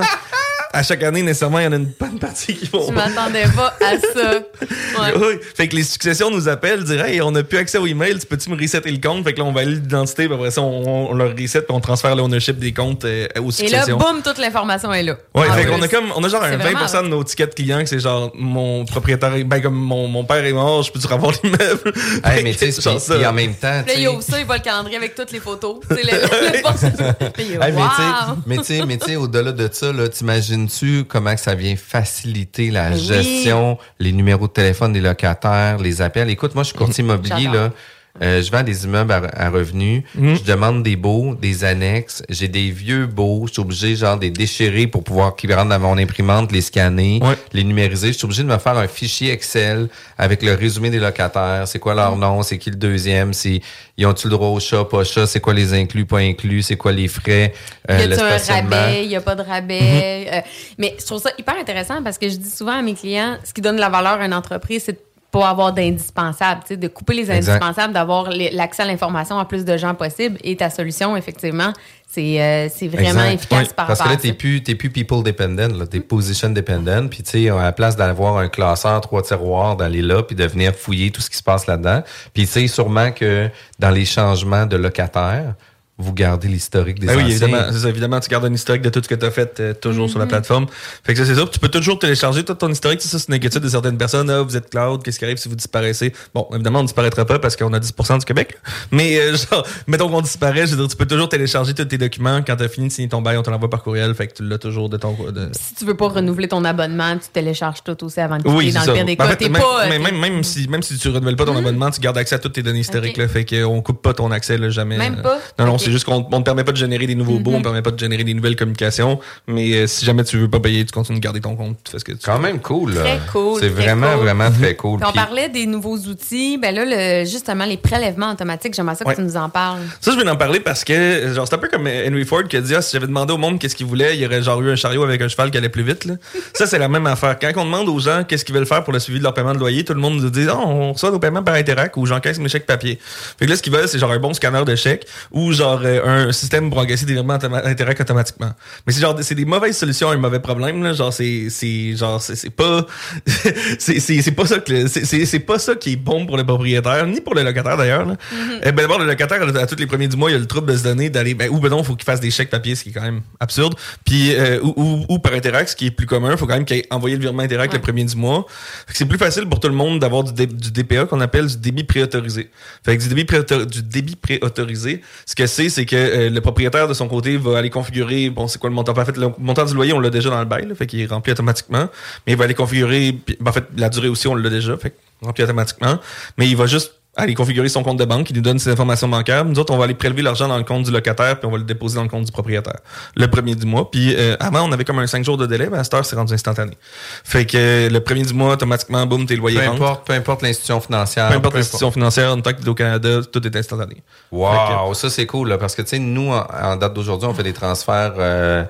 à chaque année, nécessairement, il y en a une bonne partie qui vont. Je m'attendais pas à ça. Ouais. Oui. Fait que les successions nous appellent, disent Hey, on n'a plus accès au email, tu peux-tu me resetter le compte? Fait que là, on valide l'identité, puis après ça, on, on leur reset, puis on transfère l'ownership des comptes euh, aux Et là, successions. boum, toute l'information est là. Ouais, En fait qu'on a comme, on a genre un vraiment 20% de nos tickets de clients que c'est genre mon propriétaire, ben comme mon, mon père est mort, je peux-tu revoir l'immeuble? Hey, mais tu sais, en même temps, Puis tu là, il sais, ouvre ça, il voit le calendrier avec toutes les photos. Tu sais, le, le, le- Hey, mais tu sais- wow! mais tu sais, mais tu sais, au-delà de ça, là, t'imagines-tu comment que ça vient faciliter la Ben oui. gestion, les numéros de téléphone des locataires, les appels? Écoute, moi, je suis courtier immobilier, là. Euh, je vends des immeubles à, à revenus. Mhm. Je demande des baux, des annexes. J'ai des vieux baux. Je suis obligé, genre, de les déchirer pour pouvoir qu'ils rentrent dans mon imprimante, les scanner, Ouais. les numériser. Je suis obligé de me faire un fichier Excel avec le résumé des locataires. C'est quoi leur Mhm. nom? C'est qui le deuxième? C'est, ils ont-tu le droit au chat, pas chat? C'est quoi les inclus, pas inclus? C'est quoi les frais? euh, Y le a-tu un rabais? Y a pas de rabais? Euh, mais je trouve ça hyper intéressant parce que je dis souvent à mes clients, ce qui donne de la valeur à une entreprise, c'est de pas avoir d'indispensable, tu sais, de couper les indispensables, d'avoir l'accès à l'information à plus de gens possible. Et ta solution, effectivement, c'est euh, c'est vraiment Exact. efficace Oui, par Parce que là, t'es ça. plus, t'es plus people dependent, là, t'es position dependent. Puis, tu sais, à la place d'avoir un classeur, trois tiroirs, d'aller là, puis de venir fouiller tout ce qui se passe là-dedans. Puis, tu sais, sûrement que dans les changements de locataires, vous gardez l'historique des Ben oui, anciens. évidemment, c'est ça, évidemment, tu gardes un historique de tout ce que tu as fait euh, toujours sur la plateforme. Fait que ça, c'est ça. Tu peux toujours télécharger tout ton historique. C'est ça, c'est une inquiétude de certaines personnes. Ah, vous êtes cloud, qu'est-ce qui arrive si vous disparaissez? Bon, évidemment, on ne disparaîtra pas parce qu'on a 10% du Québec. Mais, euh, genre, mettons qu'on disparaît, je veux dire, tu peux toujours télécharger tous tes documents. Quand tu as fini de signer ton bail, on te l'envoie par courriel. Fait que tu l'as toujours de ton. De... Si tu veux pas renouveler ton abonnement, tu télécharges tout aussi avant de quitter. Oui, dans le pire des Ben, en cas, même, pas... euh, t'es- même, même si, même si tu renouvelles pas ton abonnement, tu gardes accès à toutes tes données historiques. Ok. Là, fait qu'on coupe pas ton accès là, jamais. Même euh. pas? Non, non, Ok. C'est juste qu'on on te permet pas de générer des nouveaux baux, on te permet pas de générer des nouvelles communications. Mais euh, si jamais tu veux pas payer, tu continues de garder ton compte, tu fais ce que tu Quand veux. même cool, là. Très cool, C'est vraiment, cool. vraiment très cool. Puis on Puis- parlait des nouveaux outils. Ben là, le- justement, les prélèvements automatiques, j'aimerais ça que Ouais. tu nous en parles. Ça, je vais en parler parce que, genre, c'est un peu comme Henry Ford qui a dit, ah, si j'avais demandé au monde qu'est-ce qu'il voulait, il y aurait genre eu un chariot avec un cheval qui allait plus vite, là. ça, c'est la même affaire. Quand on demande aux gens qu'est-ce qu'ils veulent faire pour le suivi de leur paiement de loyer, tout le monde nous dit, oh, on reçoit nos paiements par Interac ou j'encaisse mes chèques papier. Fait que là, ce qu'ils veulent, c'est genre un bon scanner de chèques ou genre euh, un système pour encaisser des virements automa- Interac automatiquement. Mais c'est genre, c'est des mauvaises solutions à un mauvais problème, là. Genre, c'est, c'est, genre, c'est, c'est pas, c'est, c'est, pas ça que, c'est, c'est, pas ça qui est bon pour le propriétaire, ni pour le locataire d'ailleurs, là. Eh ben, d'abord, le locataire, à, à tous les premiers du mois, il a le trouble de se donner d'aller, ben, ou ben non, faut qu'il fasse des chèques papier, ce qui est quand même absurde. Puis, euh, ou, ou, ou par Interac, ce qui est plus commun, faut quand même qu'il ait envoyé le virement Interac le premier du mois. C'est plus facile pour tout le monde d'avoir du, dé- du DPA qu'on appelle du débit préautorisé. Fait que du débit, préautor- du débit préautorisé, ce que c'est, c'est que euh, le propriétaire de son côté va aller configurer, bon, c'est quoi le montant? En fait, le montant du loyer, on l'a déjà dans le bail, fait qu'il est rempli automatiquement. Mais il va aller configurer, ben, en fait, la durée aussi, on l'a déjà, fait rempli automatiquement. Mais il va juste aller configurer son compte de banque, il nous donne ses informations bancaires. Nous autres, on va aller prélever l'argent dans le compte du locataire, puis on va le déposer dans le compte du propriétaire. Le premier du mois. Puis euh, avant, on avait comme un 5 jours de délai, mais à cette heure, c'est rendu instantané. Fait que euh, le premier du mois, automatiquement, boum, tes loyers Peu rentrent. importe, peu importe l'institution financière. Peu importe l'institution financière, en tant que au Canada, tout est instantané. Wow, ça c'est cool là, parce que tu sais nous en, en date d'aujourd'hui on fait des transferts, euh,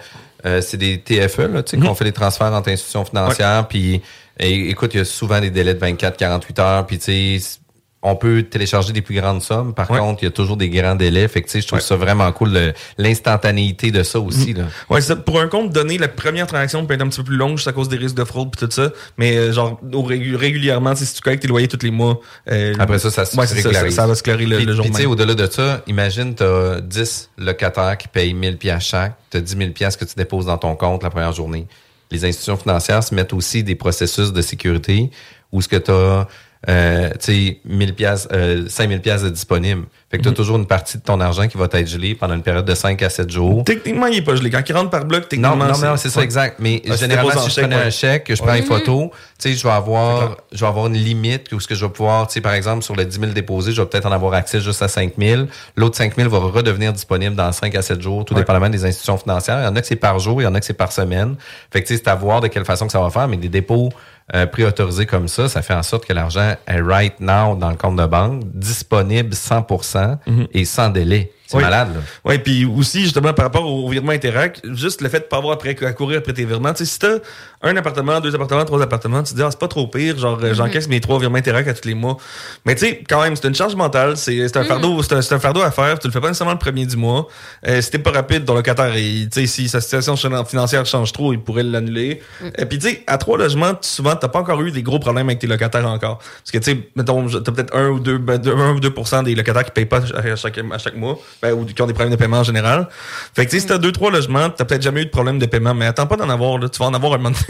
euh, c'est des TFE là, tu sais qu'on fait des transferts entre institutions financières, puis et- écoute il y a souvent des délais de 24-48 heures, puis tu sais on peut télécharger des plus grandes sommes. Par Ouais. contre, il y a toujours des grands délais. Fait que, je trouve ça vraiment cool, l'instantanéité de ça aussi. Là. Ouais, c'est ça. Pour un compte donné, la première transaction peut être un petit peu plus longue juste à cause des risques de fraude et tout ça. Mais euh, genre au régulièrement, si tu collectes tes loyers tous les mois. euh, Après ça, ça se ouais, ça, va se clarer le, Puis, le jour puis, au-delà de ça, imagine, tu as 10 locataires qui payent 1000 pièces chaque. Tu as 10 000 pièces que tu déposes dans ton compte la première journée. Les institutions financières se mettent aussi des processus de sécurité où ce que tu as euh, tu sais, 1000 pièces, euh, 5000 pièces de disponibles. Fait que tu as toujours une partie de ton argent qui va être gelée pendant une période de 5 à 7 jours. Techniquement, il est pas gelé. Quand il rentre par bloc, Non, techniquement. non, non, c'est ça, exact. Mais Ah, généralement, si je chèque, prenais ouais. un chèque, que je prends Ouais. une photo, tu sais, je vais avoir, je vais avoir une limite où ce que je vais pouvoir, tu sais, par exemple, sur les 10 000 déposés, je vais peut-être en avoir accès juste à 5 000. L'autre 5 000 va redevenir disponible dans 5 à 7 jours, tout Ouais. dépendamment des institutions financières. Il y en a que c'est par jour, il y en a que c'est par semaine. Fait que, tu sais, c'est à voir de quelle façon que ça va faire, mais des dépôts euh, préautorisés comme ça, ça fait en sorte que l'argent est right now dans le compte de banque, disponible 100% et sans délai. C'est Mhm. Oui. malade, là. Ouais, puis aussi, justement, par rapport au virement Interac, juste le fait de pas avoir après, à courir après tes virements. Tu sais, si t'as un appartement, deux appartements, trois appartements, tu te dis, ah, c'est pas trop pire, genre, euh, j'encaisse mes trois virements Interac à tous les mois. Mais tu sais, quand même, c'est une charge mentale, c'est c'est un fardeau, c'est un, fardeau à faire, tu le fais pas nécessairement le premier du mois. Euh, si t'es pas rapide, ton locataire, tu sais, si sa situation financière change trop, il pourrait l'annuler. Et puis, tu sais, à trois logements, souvent, t'as pas encore eu des gros problèmes avec tes locataires encore. Parce que, tu sais, mettons, t'as peut-être un ou deux, ben, deux- un ou deux pour cent des locataires qui payent pas à chaque, à chaque mois, ben, ou qui ont des problèmes de paiement en général. Fait que, tu sais, si t'as deux, trois logements, t'as peut-être jamais eu de problème de paiement, mais attends pas d'en avoir, là. Tu vas en avoir un moment donné,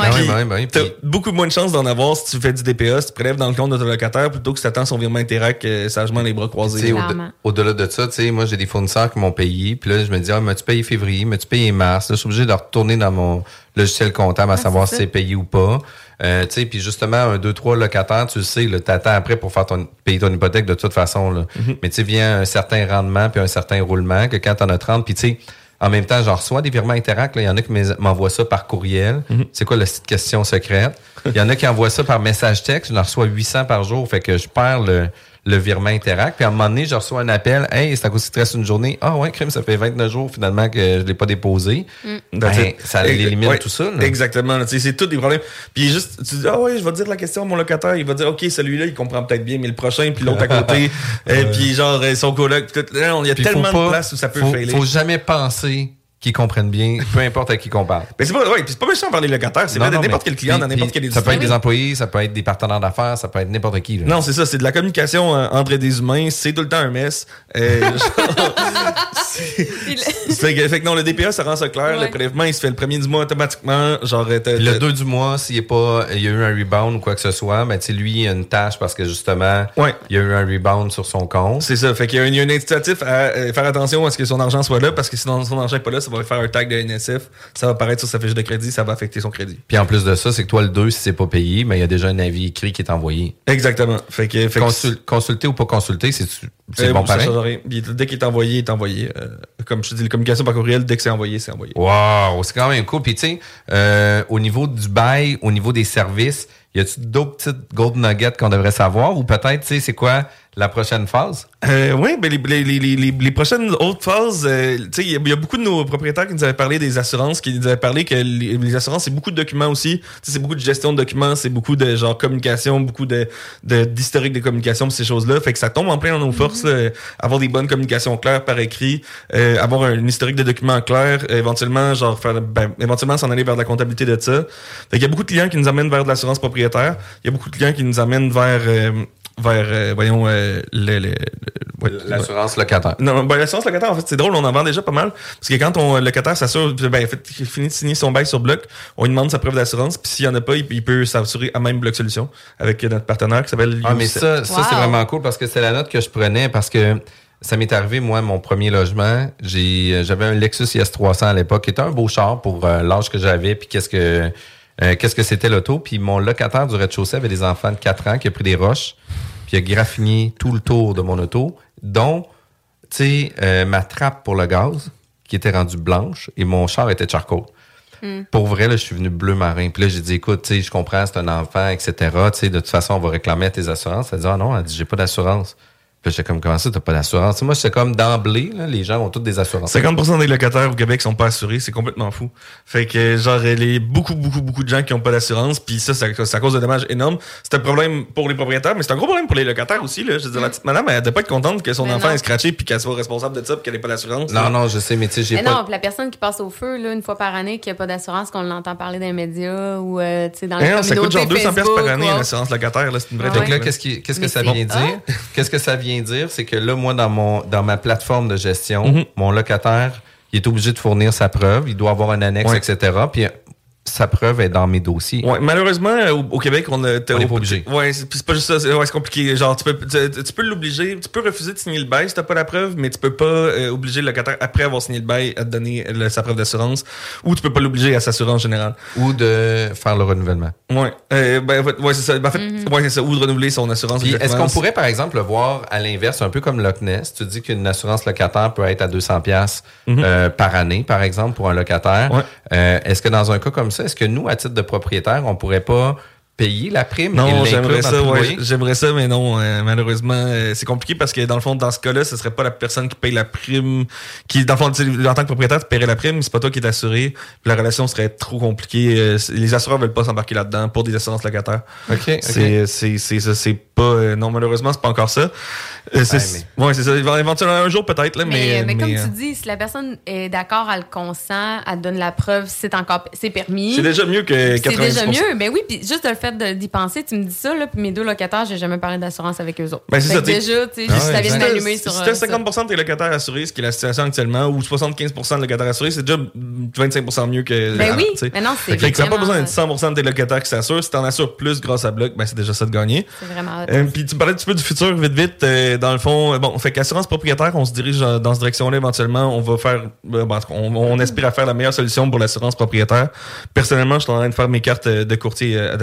Ah oui, Puis, oui, oui, T'as puis- beaucoup moins de chances d'en avoir si tu fais du DPA, si tu prélèves dans le compte de ton locataire plutôt que si t'attends son virement Interac euh, sagement les bras Tu croisés. Au-delà de ça, tu sais, moi, j'ai des fournisseurs qui m'ont payé. Puis là, je me dis, ah, m'as-tu payé février? M'as-tu payé mars? Là, je suis obligé de retourner dans mon logiciel comptable à savoir si c'est payé ou pas. Euh, tu sais, puis justement, un, deux, trois locataires, tu le sais, là, t'attends après pour faire ton, payer ton hypothèque de toute façon, là. Mais tu sais, vient un certain rendement puis un certain roulement que quand t'en as 30, puis tu sais, en même temps, j'en reçois des virements Interac. là. Il y en a qui m'envoient ça par courriel. C'est quoi la petite question secrète? Il y en a qui envoient ça par message texte. Je en reçois 800 par jour. Fait que je perds le, le virement Interac. Puis à un moment donné, je reçois un appel. Hey, c'est à cause qu'il te reste une journée. Ah ouais, crime, ça fait 29 jours finalement que je l'ai pas déposé. Ben, That's it. ça élimine ouais, tout ça. là. Exactement. là, tu sais, C'est tous des problèmes. Puis juste, tu dis, ah ouais, je vais te dire la question à mon locataire. Il va dire, OK, celui-là, il comprend peut-être bien, mais le prochain, puis l'autre à côté. et puis genre, euh, son coloc. Il y a Puis tellement pas- de places où ça peut faut, failer. faut jamais penser qu'ils comprennent bien, peu importe à qui qu'on parle. Mais c'est pas, ouais, pas méchant par les locataires. C'est vrai de n'importe quel client dans n'importe quelle Ça peut être des employés, ça peut être des partenaires d'affaires, ça peut être n'importe qui. là. Non, c'est ça, c'est de la communication euh, entre des humains, c'est tout le temps un mess. Euh, genre, c'est- fait, que, fait que non, le DPA, ça rend ça clair. Ouais. Le prélèvement, il se fait le premier du mois automatiquement. Genre, euh, le t'as- 2 du mois, s'il y a pas, il y a eu un rebound ou quoi que ce soit, mais tu sais, lui, il a une tâche parce que justement, Ouais. il y a eu un rebound sur son compte. C'est ça. Fait qu'il y a un, il y a un incitatif à euh, faire attention à ce que son argent soit là, parce que sinon son argent n'est pas là, ça va faire un tag de NSF, ça va apparaître sur sa fiche de crédit, ça va affecter son crédit. Puis en plus de ça, c'est que toi, le 2, si c'est pas payé, mais il y a déjà un avis écrit qui est envoyé. Exactement. Fait que, fait que- Consul- consulter ou pas consulter, c'est euh, bon pareil? Dès qu'il est envoyé, il est envoyé. Euh, comme je te dis, la communication par courriel, dès que c'est envoyé, c'est envoyé. Wow, c'est quand même cool. Puis tu sais, euh, au niveau du bail, au niveau des services, y a-tu d'autres petites gold nuggets qu'on devrait savoir? Ou peut-être, tu sais, c'est quoi la prochaine phase? Euh, oui, ben les, les, les, les, les prochaines autres phases, euh, tu sais, il y, a- il y a beaucoup de nos propriétaires qui nous avaient parlé des assurances, qui nous avaient parlé que les, les assurances, c'est beaucoup de documents aussi. Tu sais, c'est beaucoup de gestion de documents, c'est beaucoup de genre communication, beaucoup de de- d'historique de communication, ces choses-là. Fait que ça tombe en plein dans nos forces, là, avoir des bonnes communications claires par écrit, euh, avoir un historique de documents clair, euh, éventuellement, genre faire ben, éventuellement s'en aller vers de la comptabilité de ça. Fait qu'il y a beaucoup de clients qui nous amènent vers de l'assurance propriétaire. Il y a beaucoup de clients qui nous amènent vers euh, vers euh, voyons euh, ouais, L'assurance locataire. non, ben, l'assurance locataire, en fait, c'est drôle, on en vend déjà pas mal. Parce que quand on, le locataire s'assure, ben, en fait, il finit de signer son bail sur bloc, on lui demande sa preuve d'assurance, puis s'il y en a pas, il, il peut s'assurer à même Bloc Solution avec notre partenaire qui s'appelle Ah, mais ça, ça Wow. c'est vraiment cool parce que c'est la note que je prenais parce que ça m'est arrivé, moi, mon premier logement. J'ai, j'avais un Lexus IS300 à l'époque, qui était un beau char pour euh, l'âge que j'avais, puis qu'est-ce que, euh, qu'est-ce que c'était l'auto? Puis mon locataire du rez-de-chaussée avait des enfants de 4 ans qui a pris des roches, puis a graffiné tout le tour de mon auto, dont, tu sais, euh, ma trappe pour le gaz, qui était rendue blanche, et mon char était charcoal. Pour vrai, là, je suis venu bleu marin. Puis là, j'ai dit, écoute, tu sais, je comprends, c'est un enfant, etc. Tu sais, de toute façon, on va réclamer à tes assurances. Elle dit, ah non, elle dit, j'ai pas d'assurance. J'étais comme, comment ça, t'as pas d'assurance? Moi, c'est comme d'emblée, là, les gens ont toutes des assurances. 50% des locataires au Québec sont pas assurés, c'est complètement fou. Fait que genre il y a beaucoup beaucoup beaucoup de gens qui ont pas d'assurance, puis ça, ça ça cause de dommages énormes. C'est un problème pour les propriétaires, mais c'est un gros problème pour les locataires aussi là. Je veux dire, la petite madame elle doit pas être contente que son Mais enfant non. est scratché puis qu'elle soit responsable de ça puis qu'elle ait pas d'assurance. Non, non, je sais, mais tu sais, j'ai Mais pas. non, puis la personne qui passe au feu, là, une fois par année, qui a pas d'assurance, qu'on l'entend parler dans les médias ou euh, tu sais, dans Eh les non, ça coûte genre communautés 200 pièces par année l'assurance locataire là, c'est une vraie Ah Donc là, qu'est-ce, qui- qu'est-ce que ça vient dire? Qu'est-ce que ça vient dire? C'est que là, moi, dans mon dans ma plateforme de gestion, Mhm. mon locataire, il est obligé de fournir sa preuve, il doit avoir un annexe, etc. Puis sa preuve est dans mes dossiers. Ouais, malheureusement, euh, au, au Québec, on a. t'as- On est pas obligé. Ouais, c'est puis c'est pas juste ça. C'est ouais, compliqué. Genre, tu peux, tu, tu peux l'obliger, tu peux refuser de signer le bail si t'as pas la preuve, mais tu peux pas euh, obliger le locataire, après avoir signé le bail, à te donner le- sa preuve d'assurance, ou tu peux pas l'obliger à s'assurer en général. Ou de faire le renouvellement. Ouais, euh, ben, en fait, ouais, c'est ça. Ben, en fait, ouais, c'est ça. Ou de renouveler son assurance. Est-ce qu'on pourrait, par exemple, le voir à l'inverse, un peu comme Loch Ness? Tu dis qu'une assurance locataire peut être à 200 pièces par année, par exemple, pour un locataire. Ouais. Est-ce que dans un cas comme ça, est-ce que nous, à titre de propriétaire, on pourrait pas payer la prime Non, j'aimerais ça, de ouais, j'aimerais ça, mais non, euh, malheureusement, euh, c'est compliqué parce que dans le fond, dans ce cas-là, ce serait pas la personne qui paye la prime, qui, dans le fond, tu sais, en tant que propriétaire, tu paierais la prime, mais c'est pas toi qui es assuré, puis la relation serait trop compliquée. euh, c'est- les assureurs veulent pas s'embarquer là-dedans pour des assurances locataires. OK, OK. C'est, c'est, c'est ça, c'est pas, euh, non, malheureusement, c'est pas encore ça. Euh, c'est, ouais, c'est ça, éventuellement un jour peut-être, là, Mais, mais, mais, comme euh, tu dis, si la personne est d'accord, elle le consent, elle donne la preuve, c'est encore c'est permis. c'est déjà mieux que C'est 90%. déjà mieux. Ben oui, puis juste le fait d'y penser, tu me dis ça, là, puis mes deux locataires, j'ai jamais parlé d'assurance avec eux autres. Ben, c'est ça, t'sais. déjà, tu sais, ça vient Si sur t'as euh, ça. 50% de tes locataires assurés, ce qui est la situation actuellement, ou 75% de locataires assurés, c'est déjà 25% mieux que. Ben oui, tu sais. mais non, c'est Fait que ça n'a pas besoin d'être 100% de tes locataires qui s'assurent. Si t'en assures plus grâce à Bloc, ben c'est déjà ça de gagner. C'est vraiment. Euh, Puis tu parlais un petit peu du futur, vite, vite. euh, dans le fond, euh, bon, fait qu'assurance propriétaire, on se dirige euh, dans cette direction-là éventuellement. On va faire, euh, bon, en tout cas, on, on aspire à faire la meilleure solution pour l'assurance propriétaire. Personnellement, je suis en train de faire mes cartes euh, de courtier euh,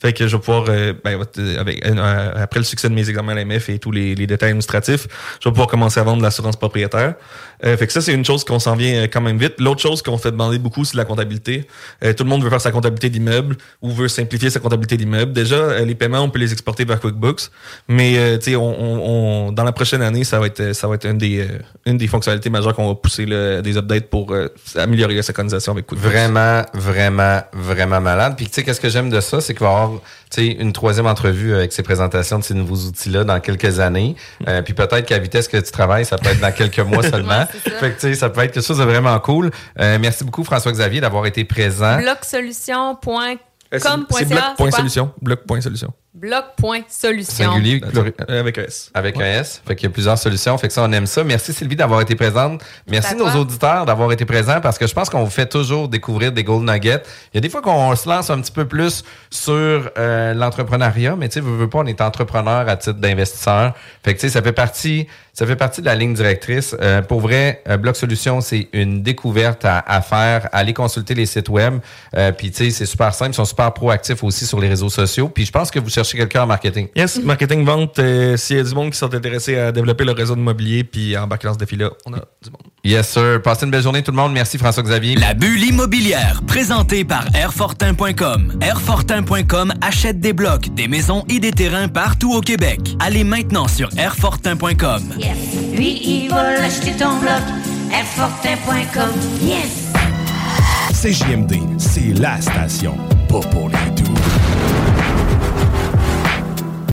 Fait que je vais pouvoir, euh, ben, euh, euh, après le succès de mes examens à l'AMF et tous les, détails administratifs, je vais pouvoir commencer à vendre l'assurance propriétaire. Fait que ça, c'est une chose qu'on s'en vient quand même vite. L'autre chose qu'on fait demander beaucoup, c'est la comptabilité. Tout le monde veut faire sa comptabilité d'immeuble ou veut simplifier sa comptabilité d'immeuble. Déjà, les paiements, on peut les exporter vers QuickBooks, mais tu sais, on, dans la prochaine année, ça va être ça va être une des une des fonctionnalités majeures qu'on va pousser des updates pour améliorer la synchronisation avec QuickBooks. Vraiment, vraiment, vraiment malade. Puis tu sais, qu'est-ce que j'aime de ça, c'est qu'il va y avoir tu sais, une troisième entrevue avec ces présentations de ces nouveaux outils-là dans quelques années. Euh, puis peut-être qu'à vitesse que tu travailles, ça peut être dans quelques mois seulement. Ouais, ça. fait que tu sais, ça peut être quelque chose de vraiment cool. Euh, merci beaucoup François-Xavier d'avoir été présent. Blocsolution.com.ca. Euh, c'est bloc.solution. Bloc.solution. Bloc.solution. Singulier Euh, avec un S. avec un S. Fait qu'il y a plusieurs solutions. Fait que ça, on aime ça. Merci Sylvie d'avoir été présente. Merci nos auditeurs d'avoir été présents parce que je pense qu'on vous fait toujours découvrir des gold nuggets. Il y a des fois qu'on se lance un petit peu plus sur euh, l'entrepreneuriat, mais tu sais, veux, veux pas, on est entrepreneur à titre d'investisseur. Fait que tu sais, ça fait partie, ça fait partie de la ligne directrice. Euh, pour vrai, euh, Bloc Solutions, c'est une découverte à, à faire. Allez consulter les sites web. Euh, Puis tu sais, c'est super simple. Ils sont super proactifs aussi sur les réseaux sociaux. Puis je pense que vous cherchez quelqu'un en marketing. Yes, marketing vente. euh, S'il y a du monde qui sont intéressés à développer leur réseau de mobilier puis embarquer dans ce défi-là, on a du monde. Yes, sir. Passez une belle journée tout le monde. Merci François-Xavier. La bulle immobilière, présentée par Airfortin.com. Airfortin.com achète des blocs, des maisons et des terrains partout au Québec. Allez maintenant sur Airfortin.com. Lui, il va l'acheter ton bloc. Airfortin.com. Yes. CJMD, c'est la station. Pas pour les doux.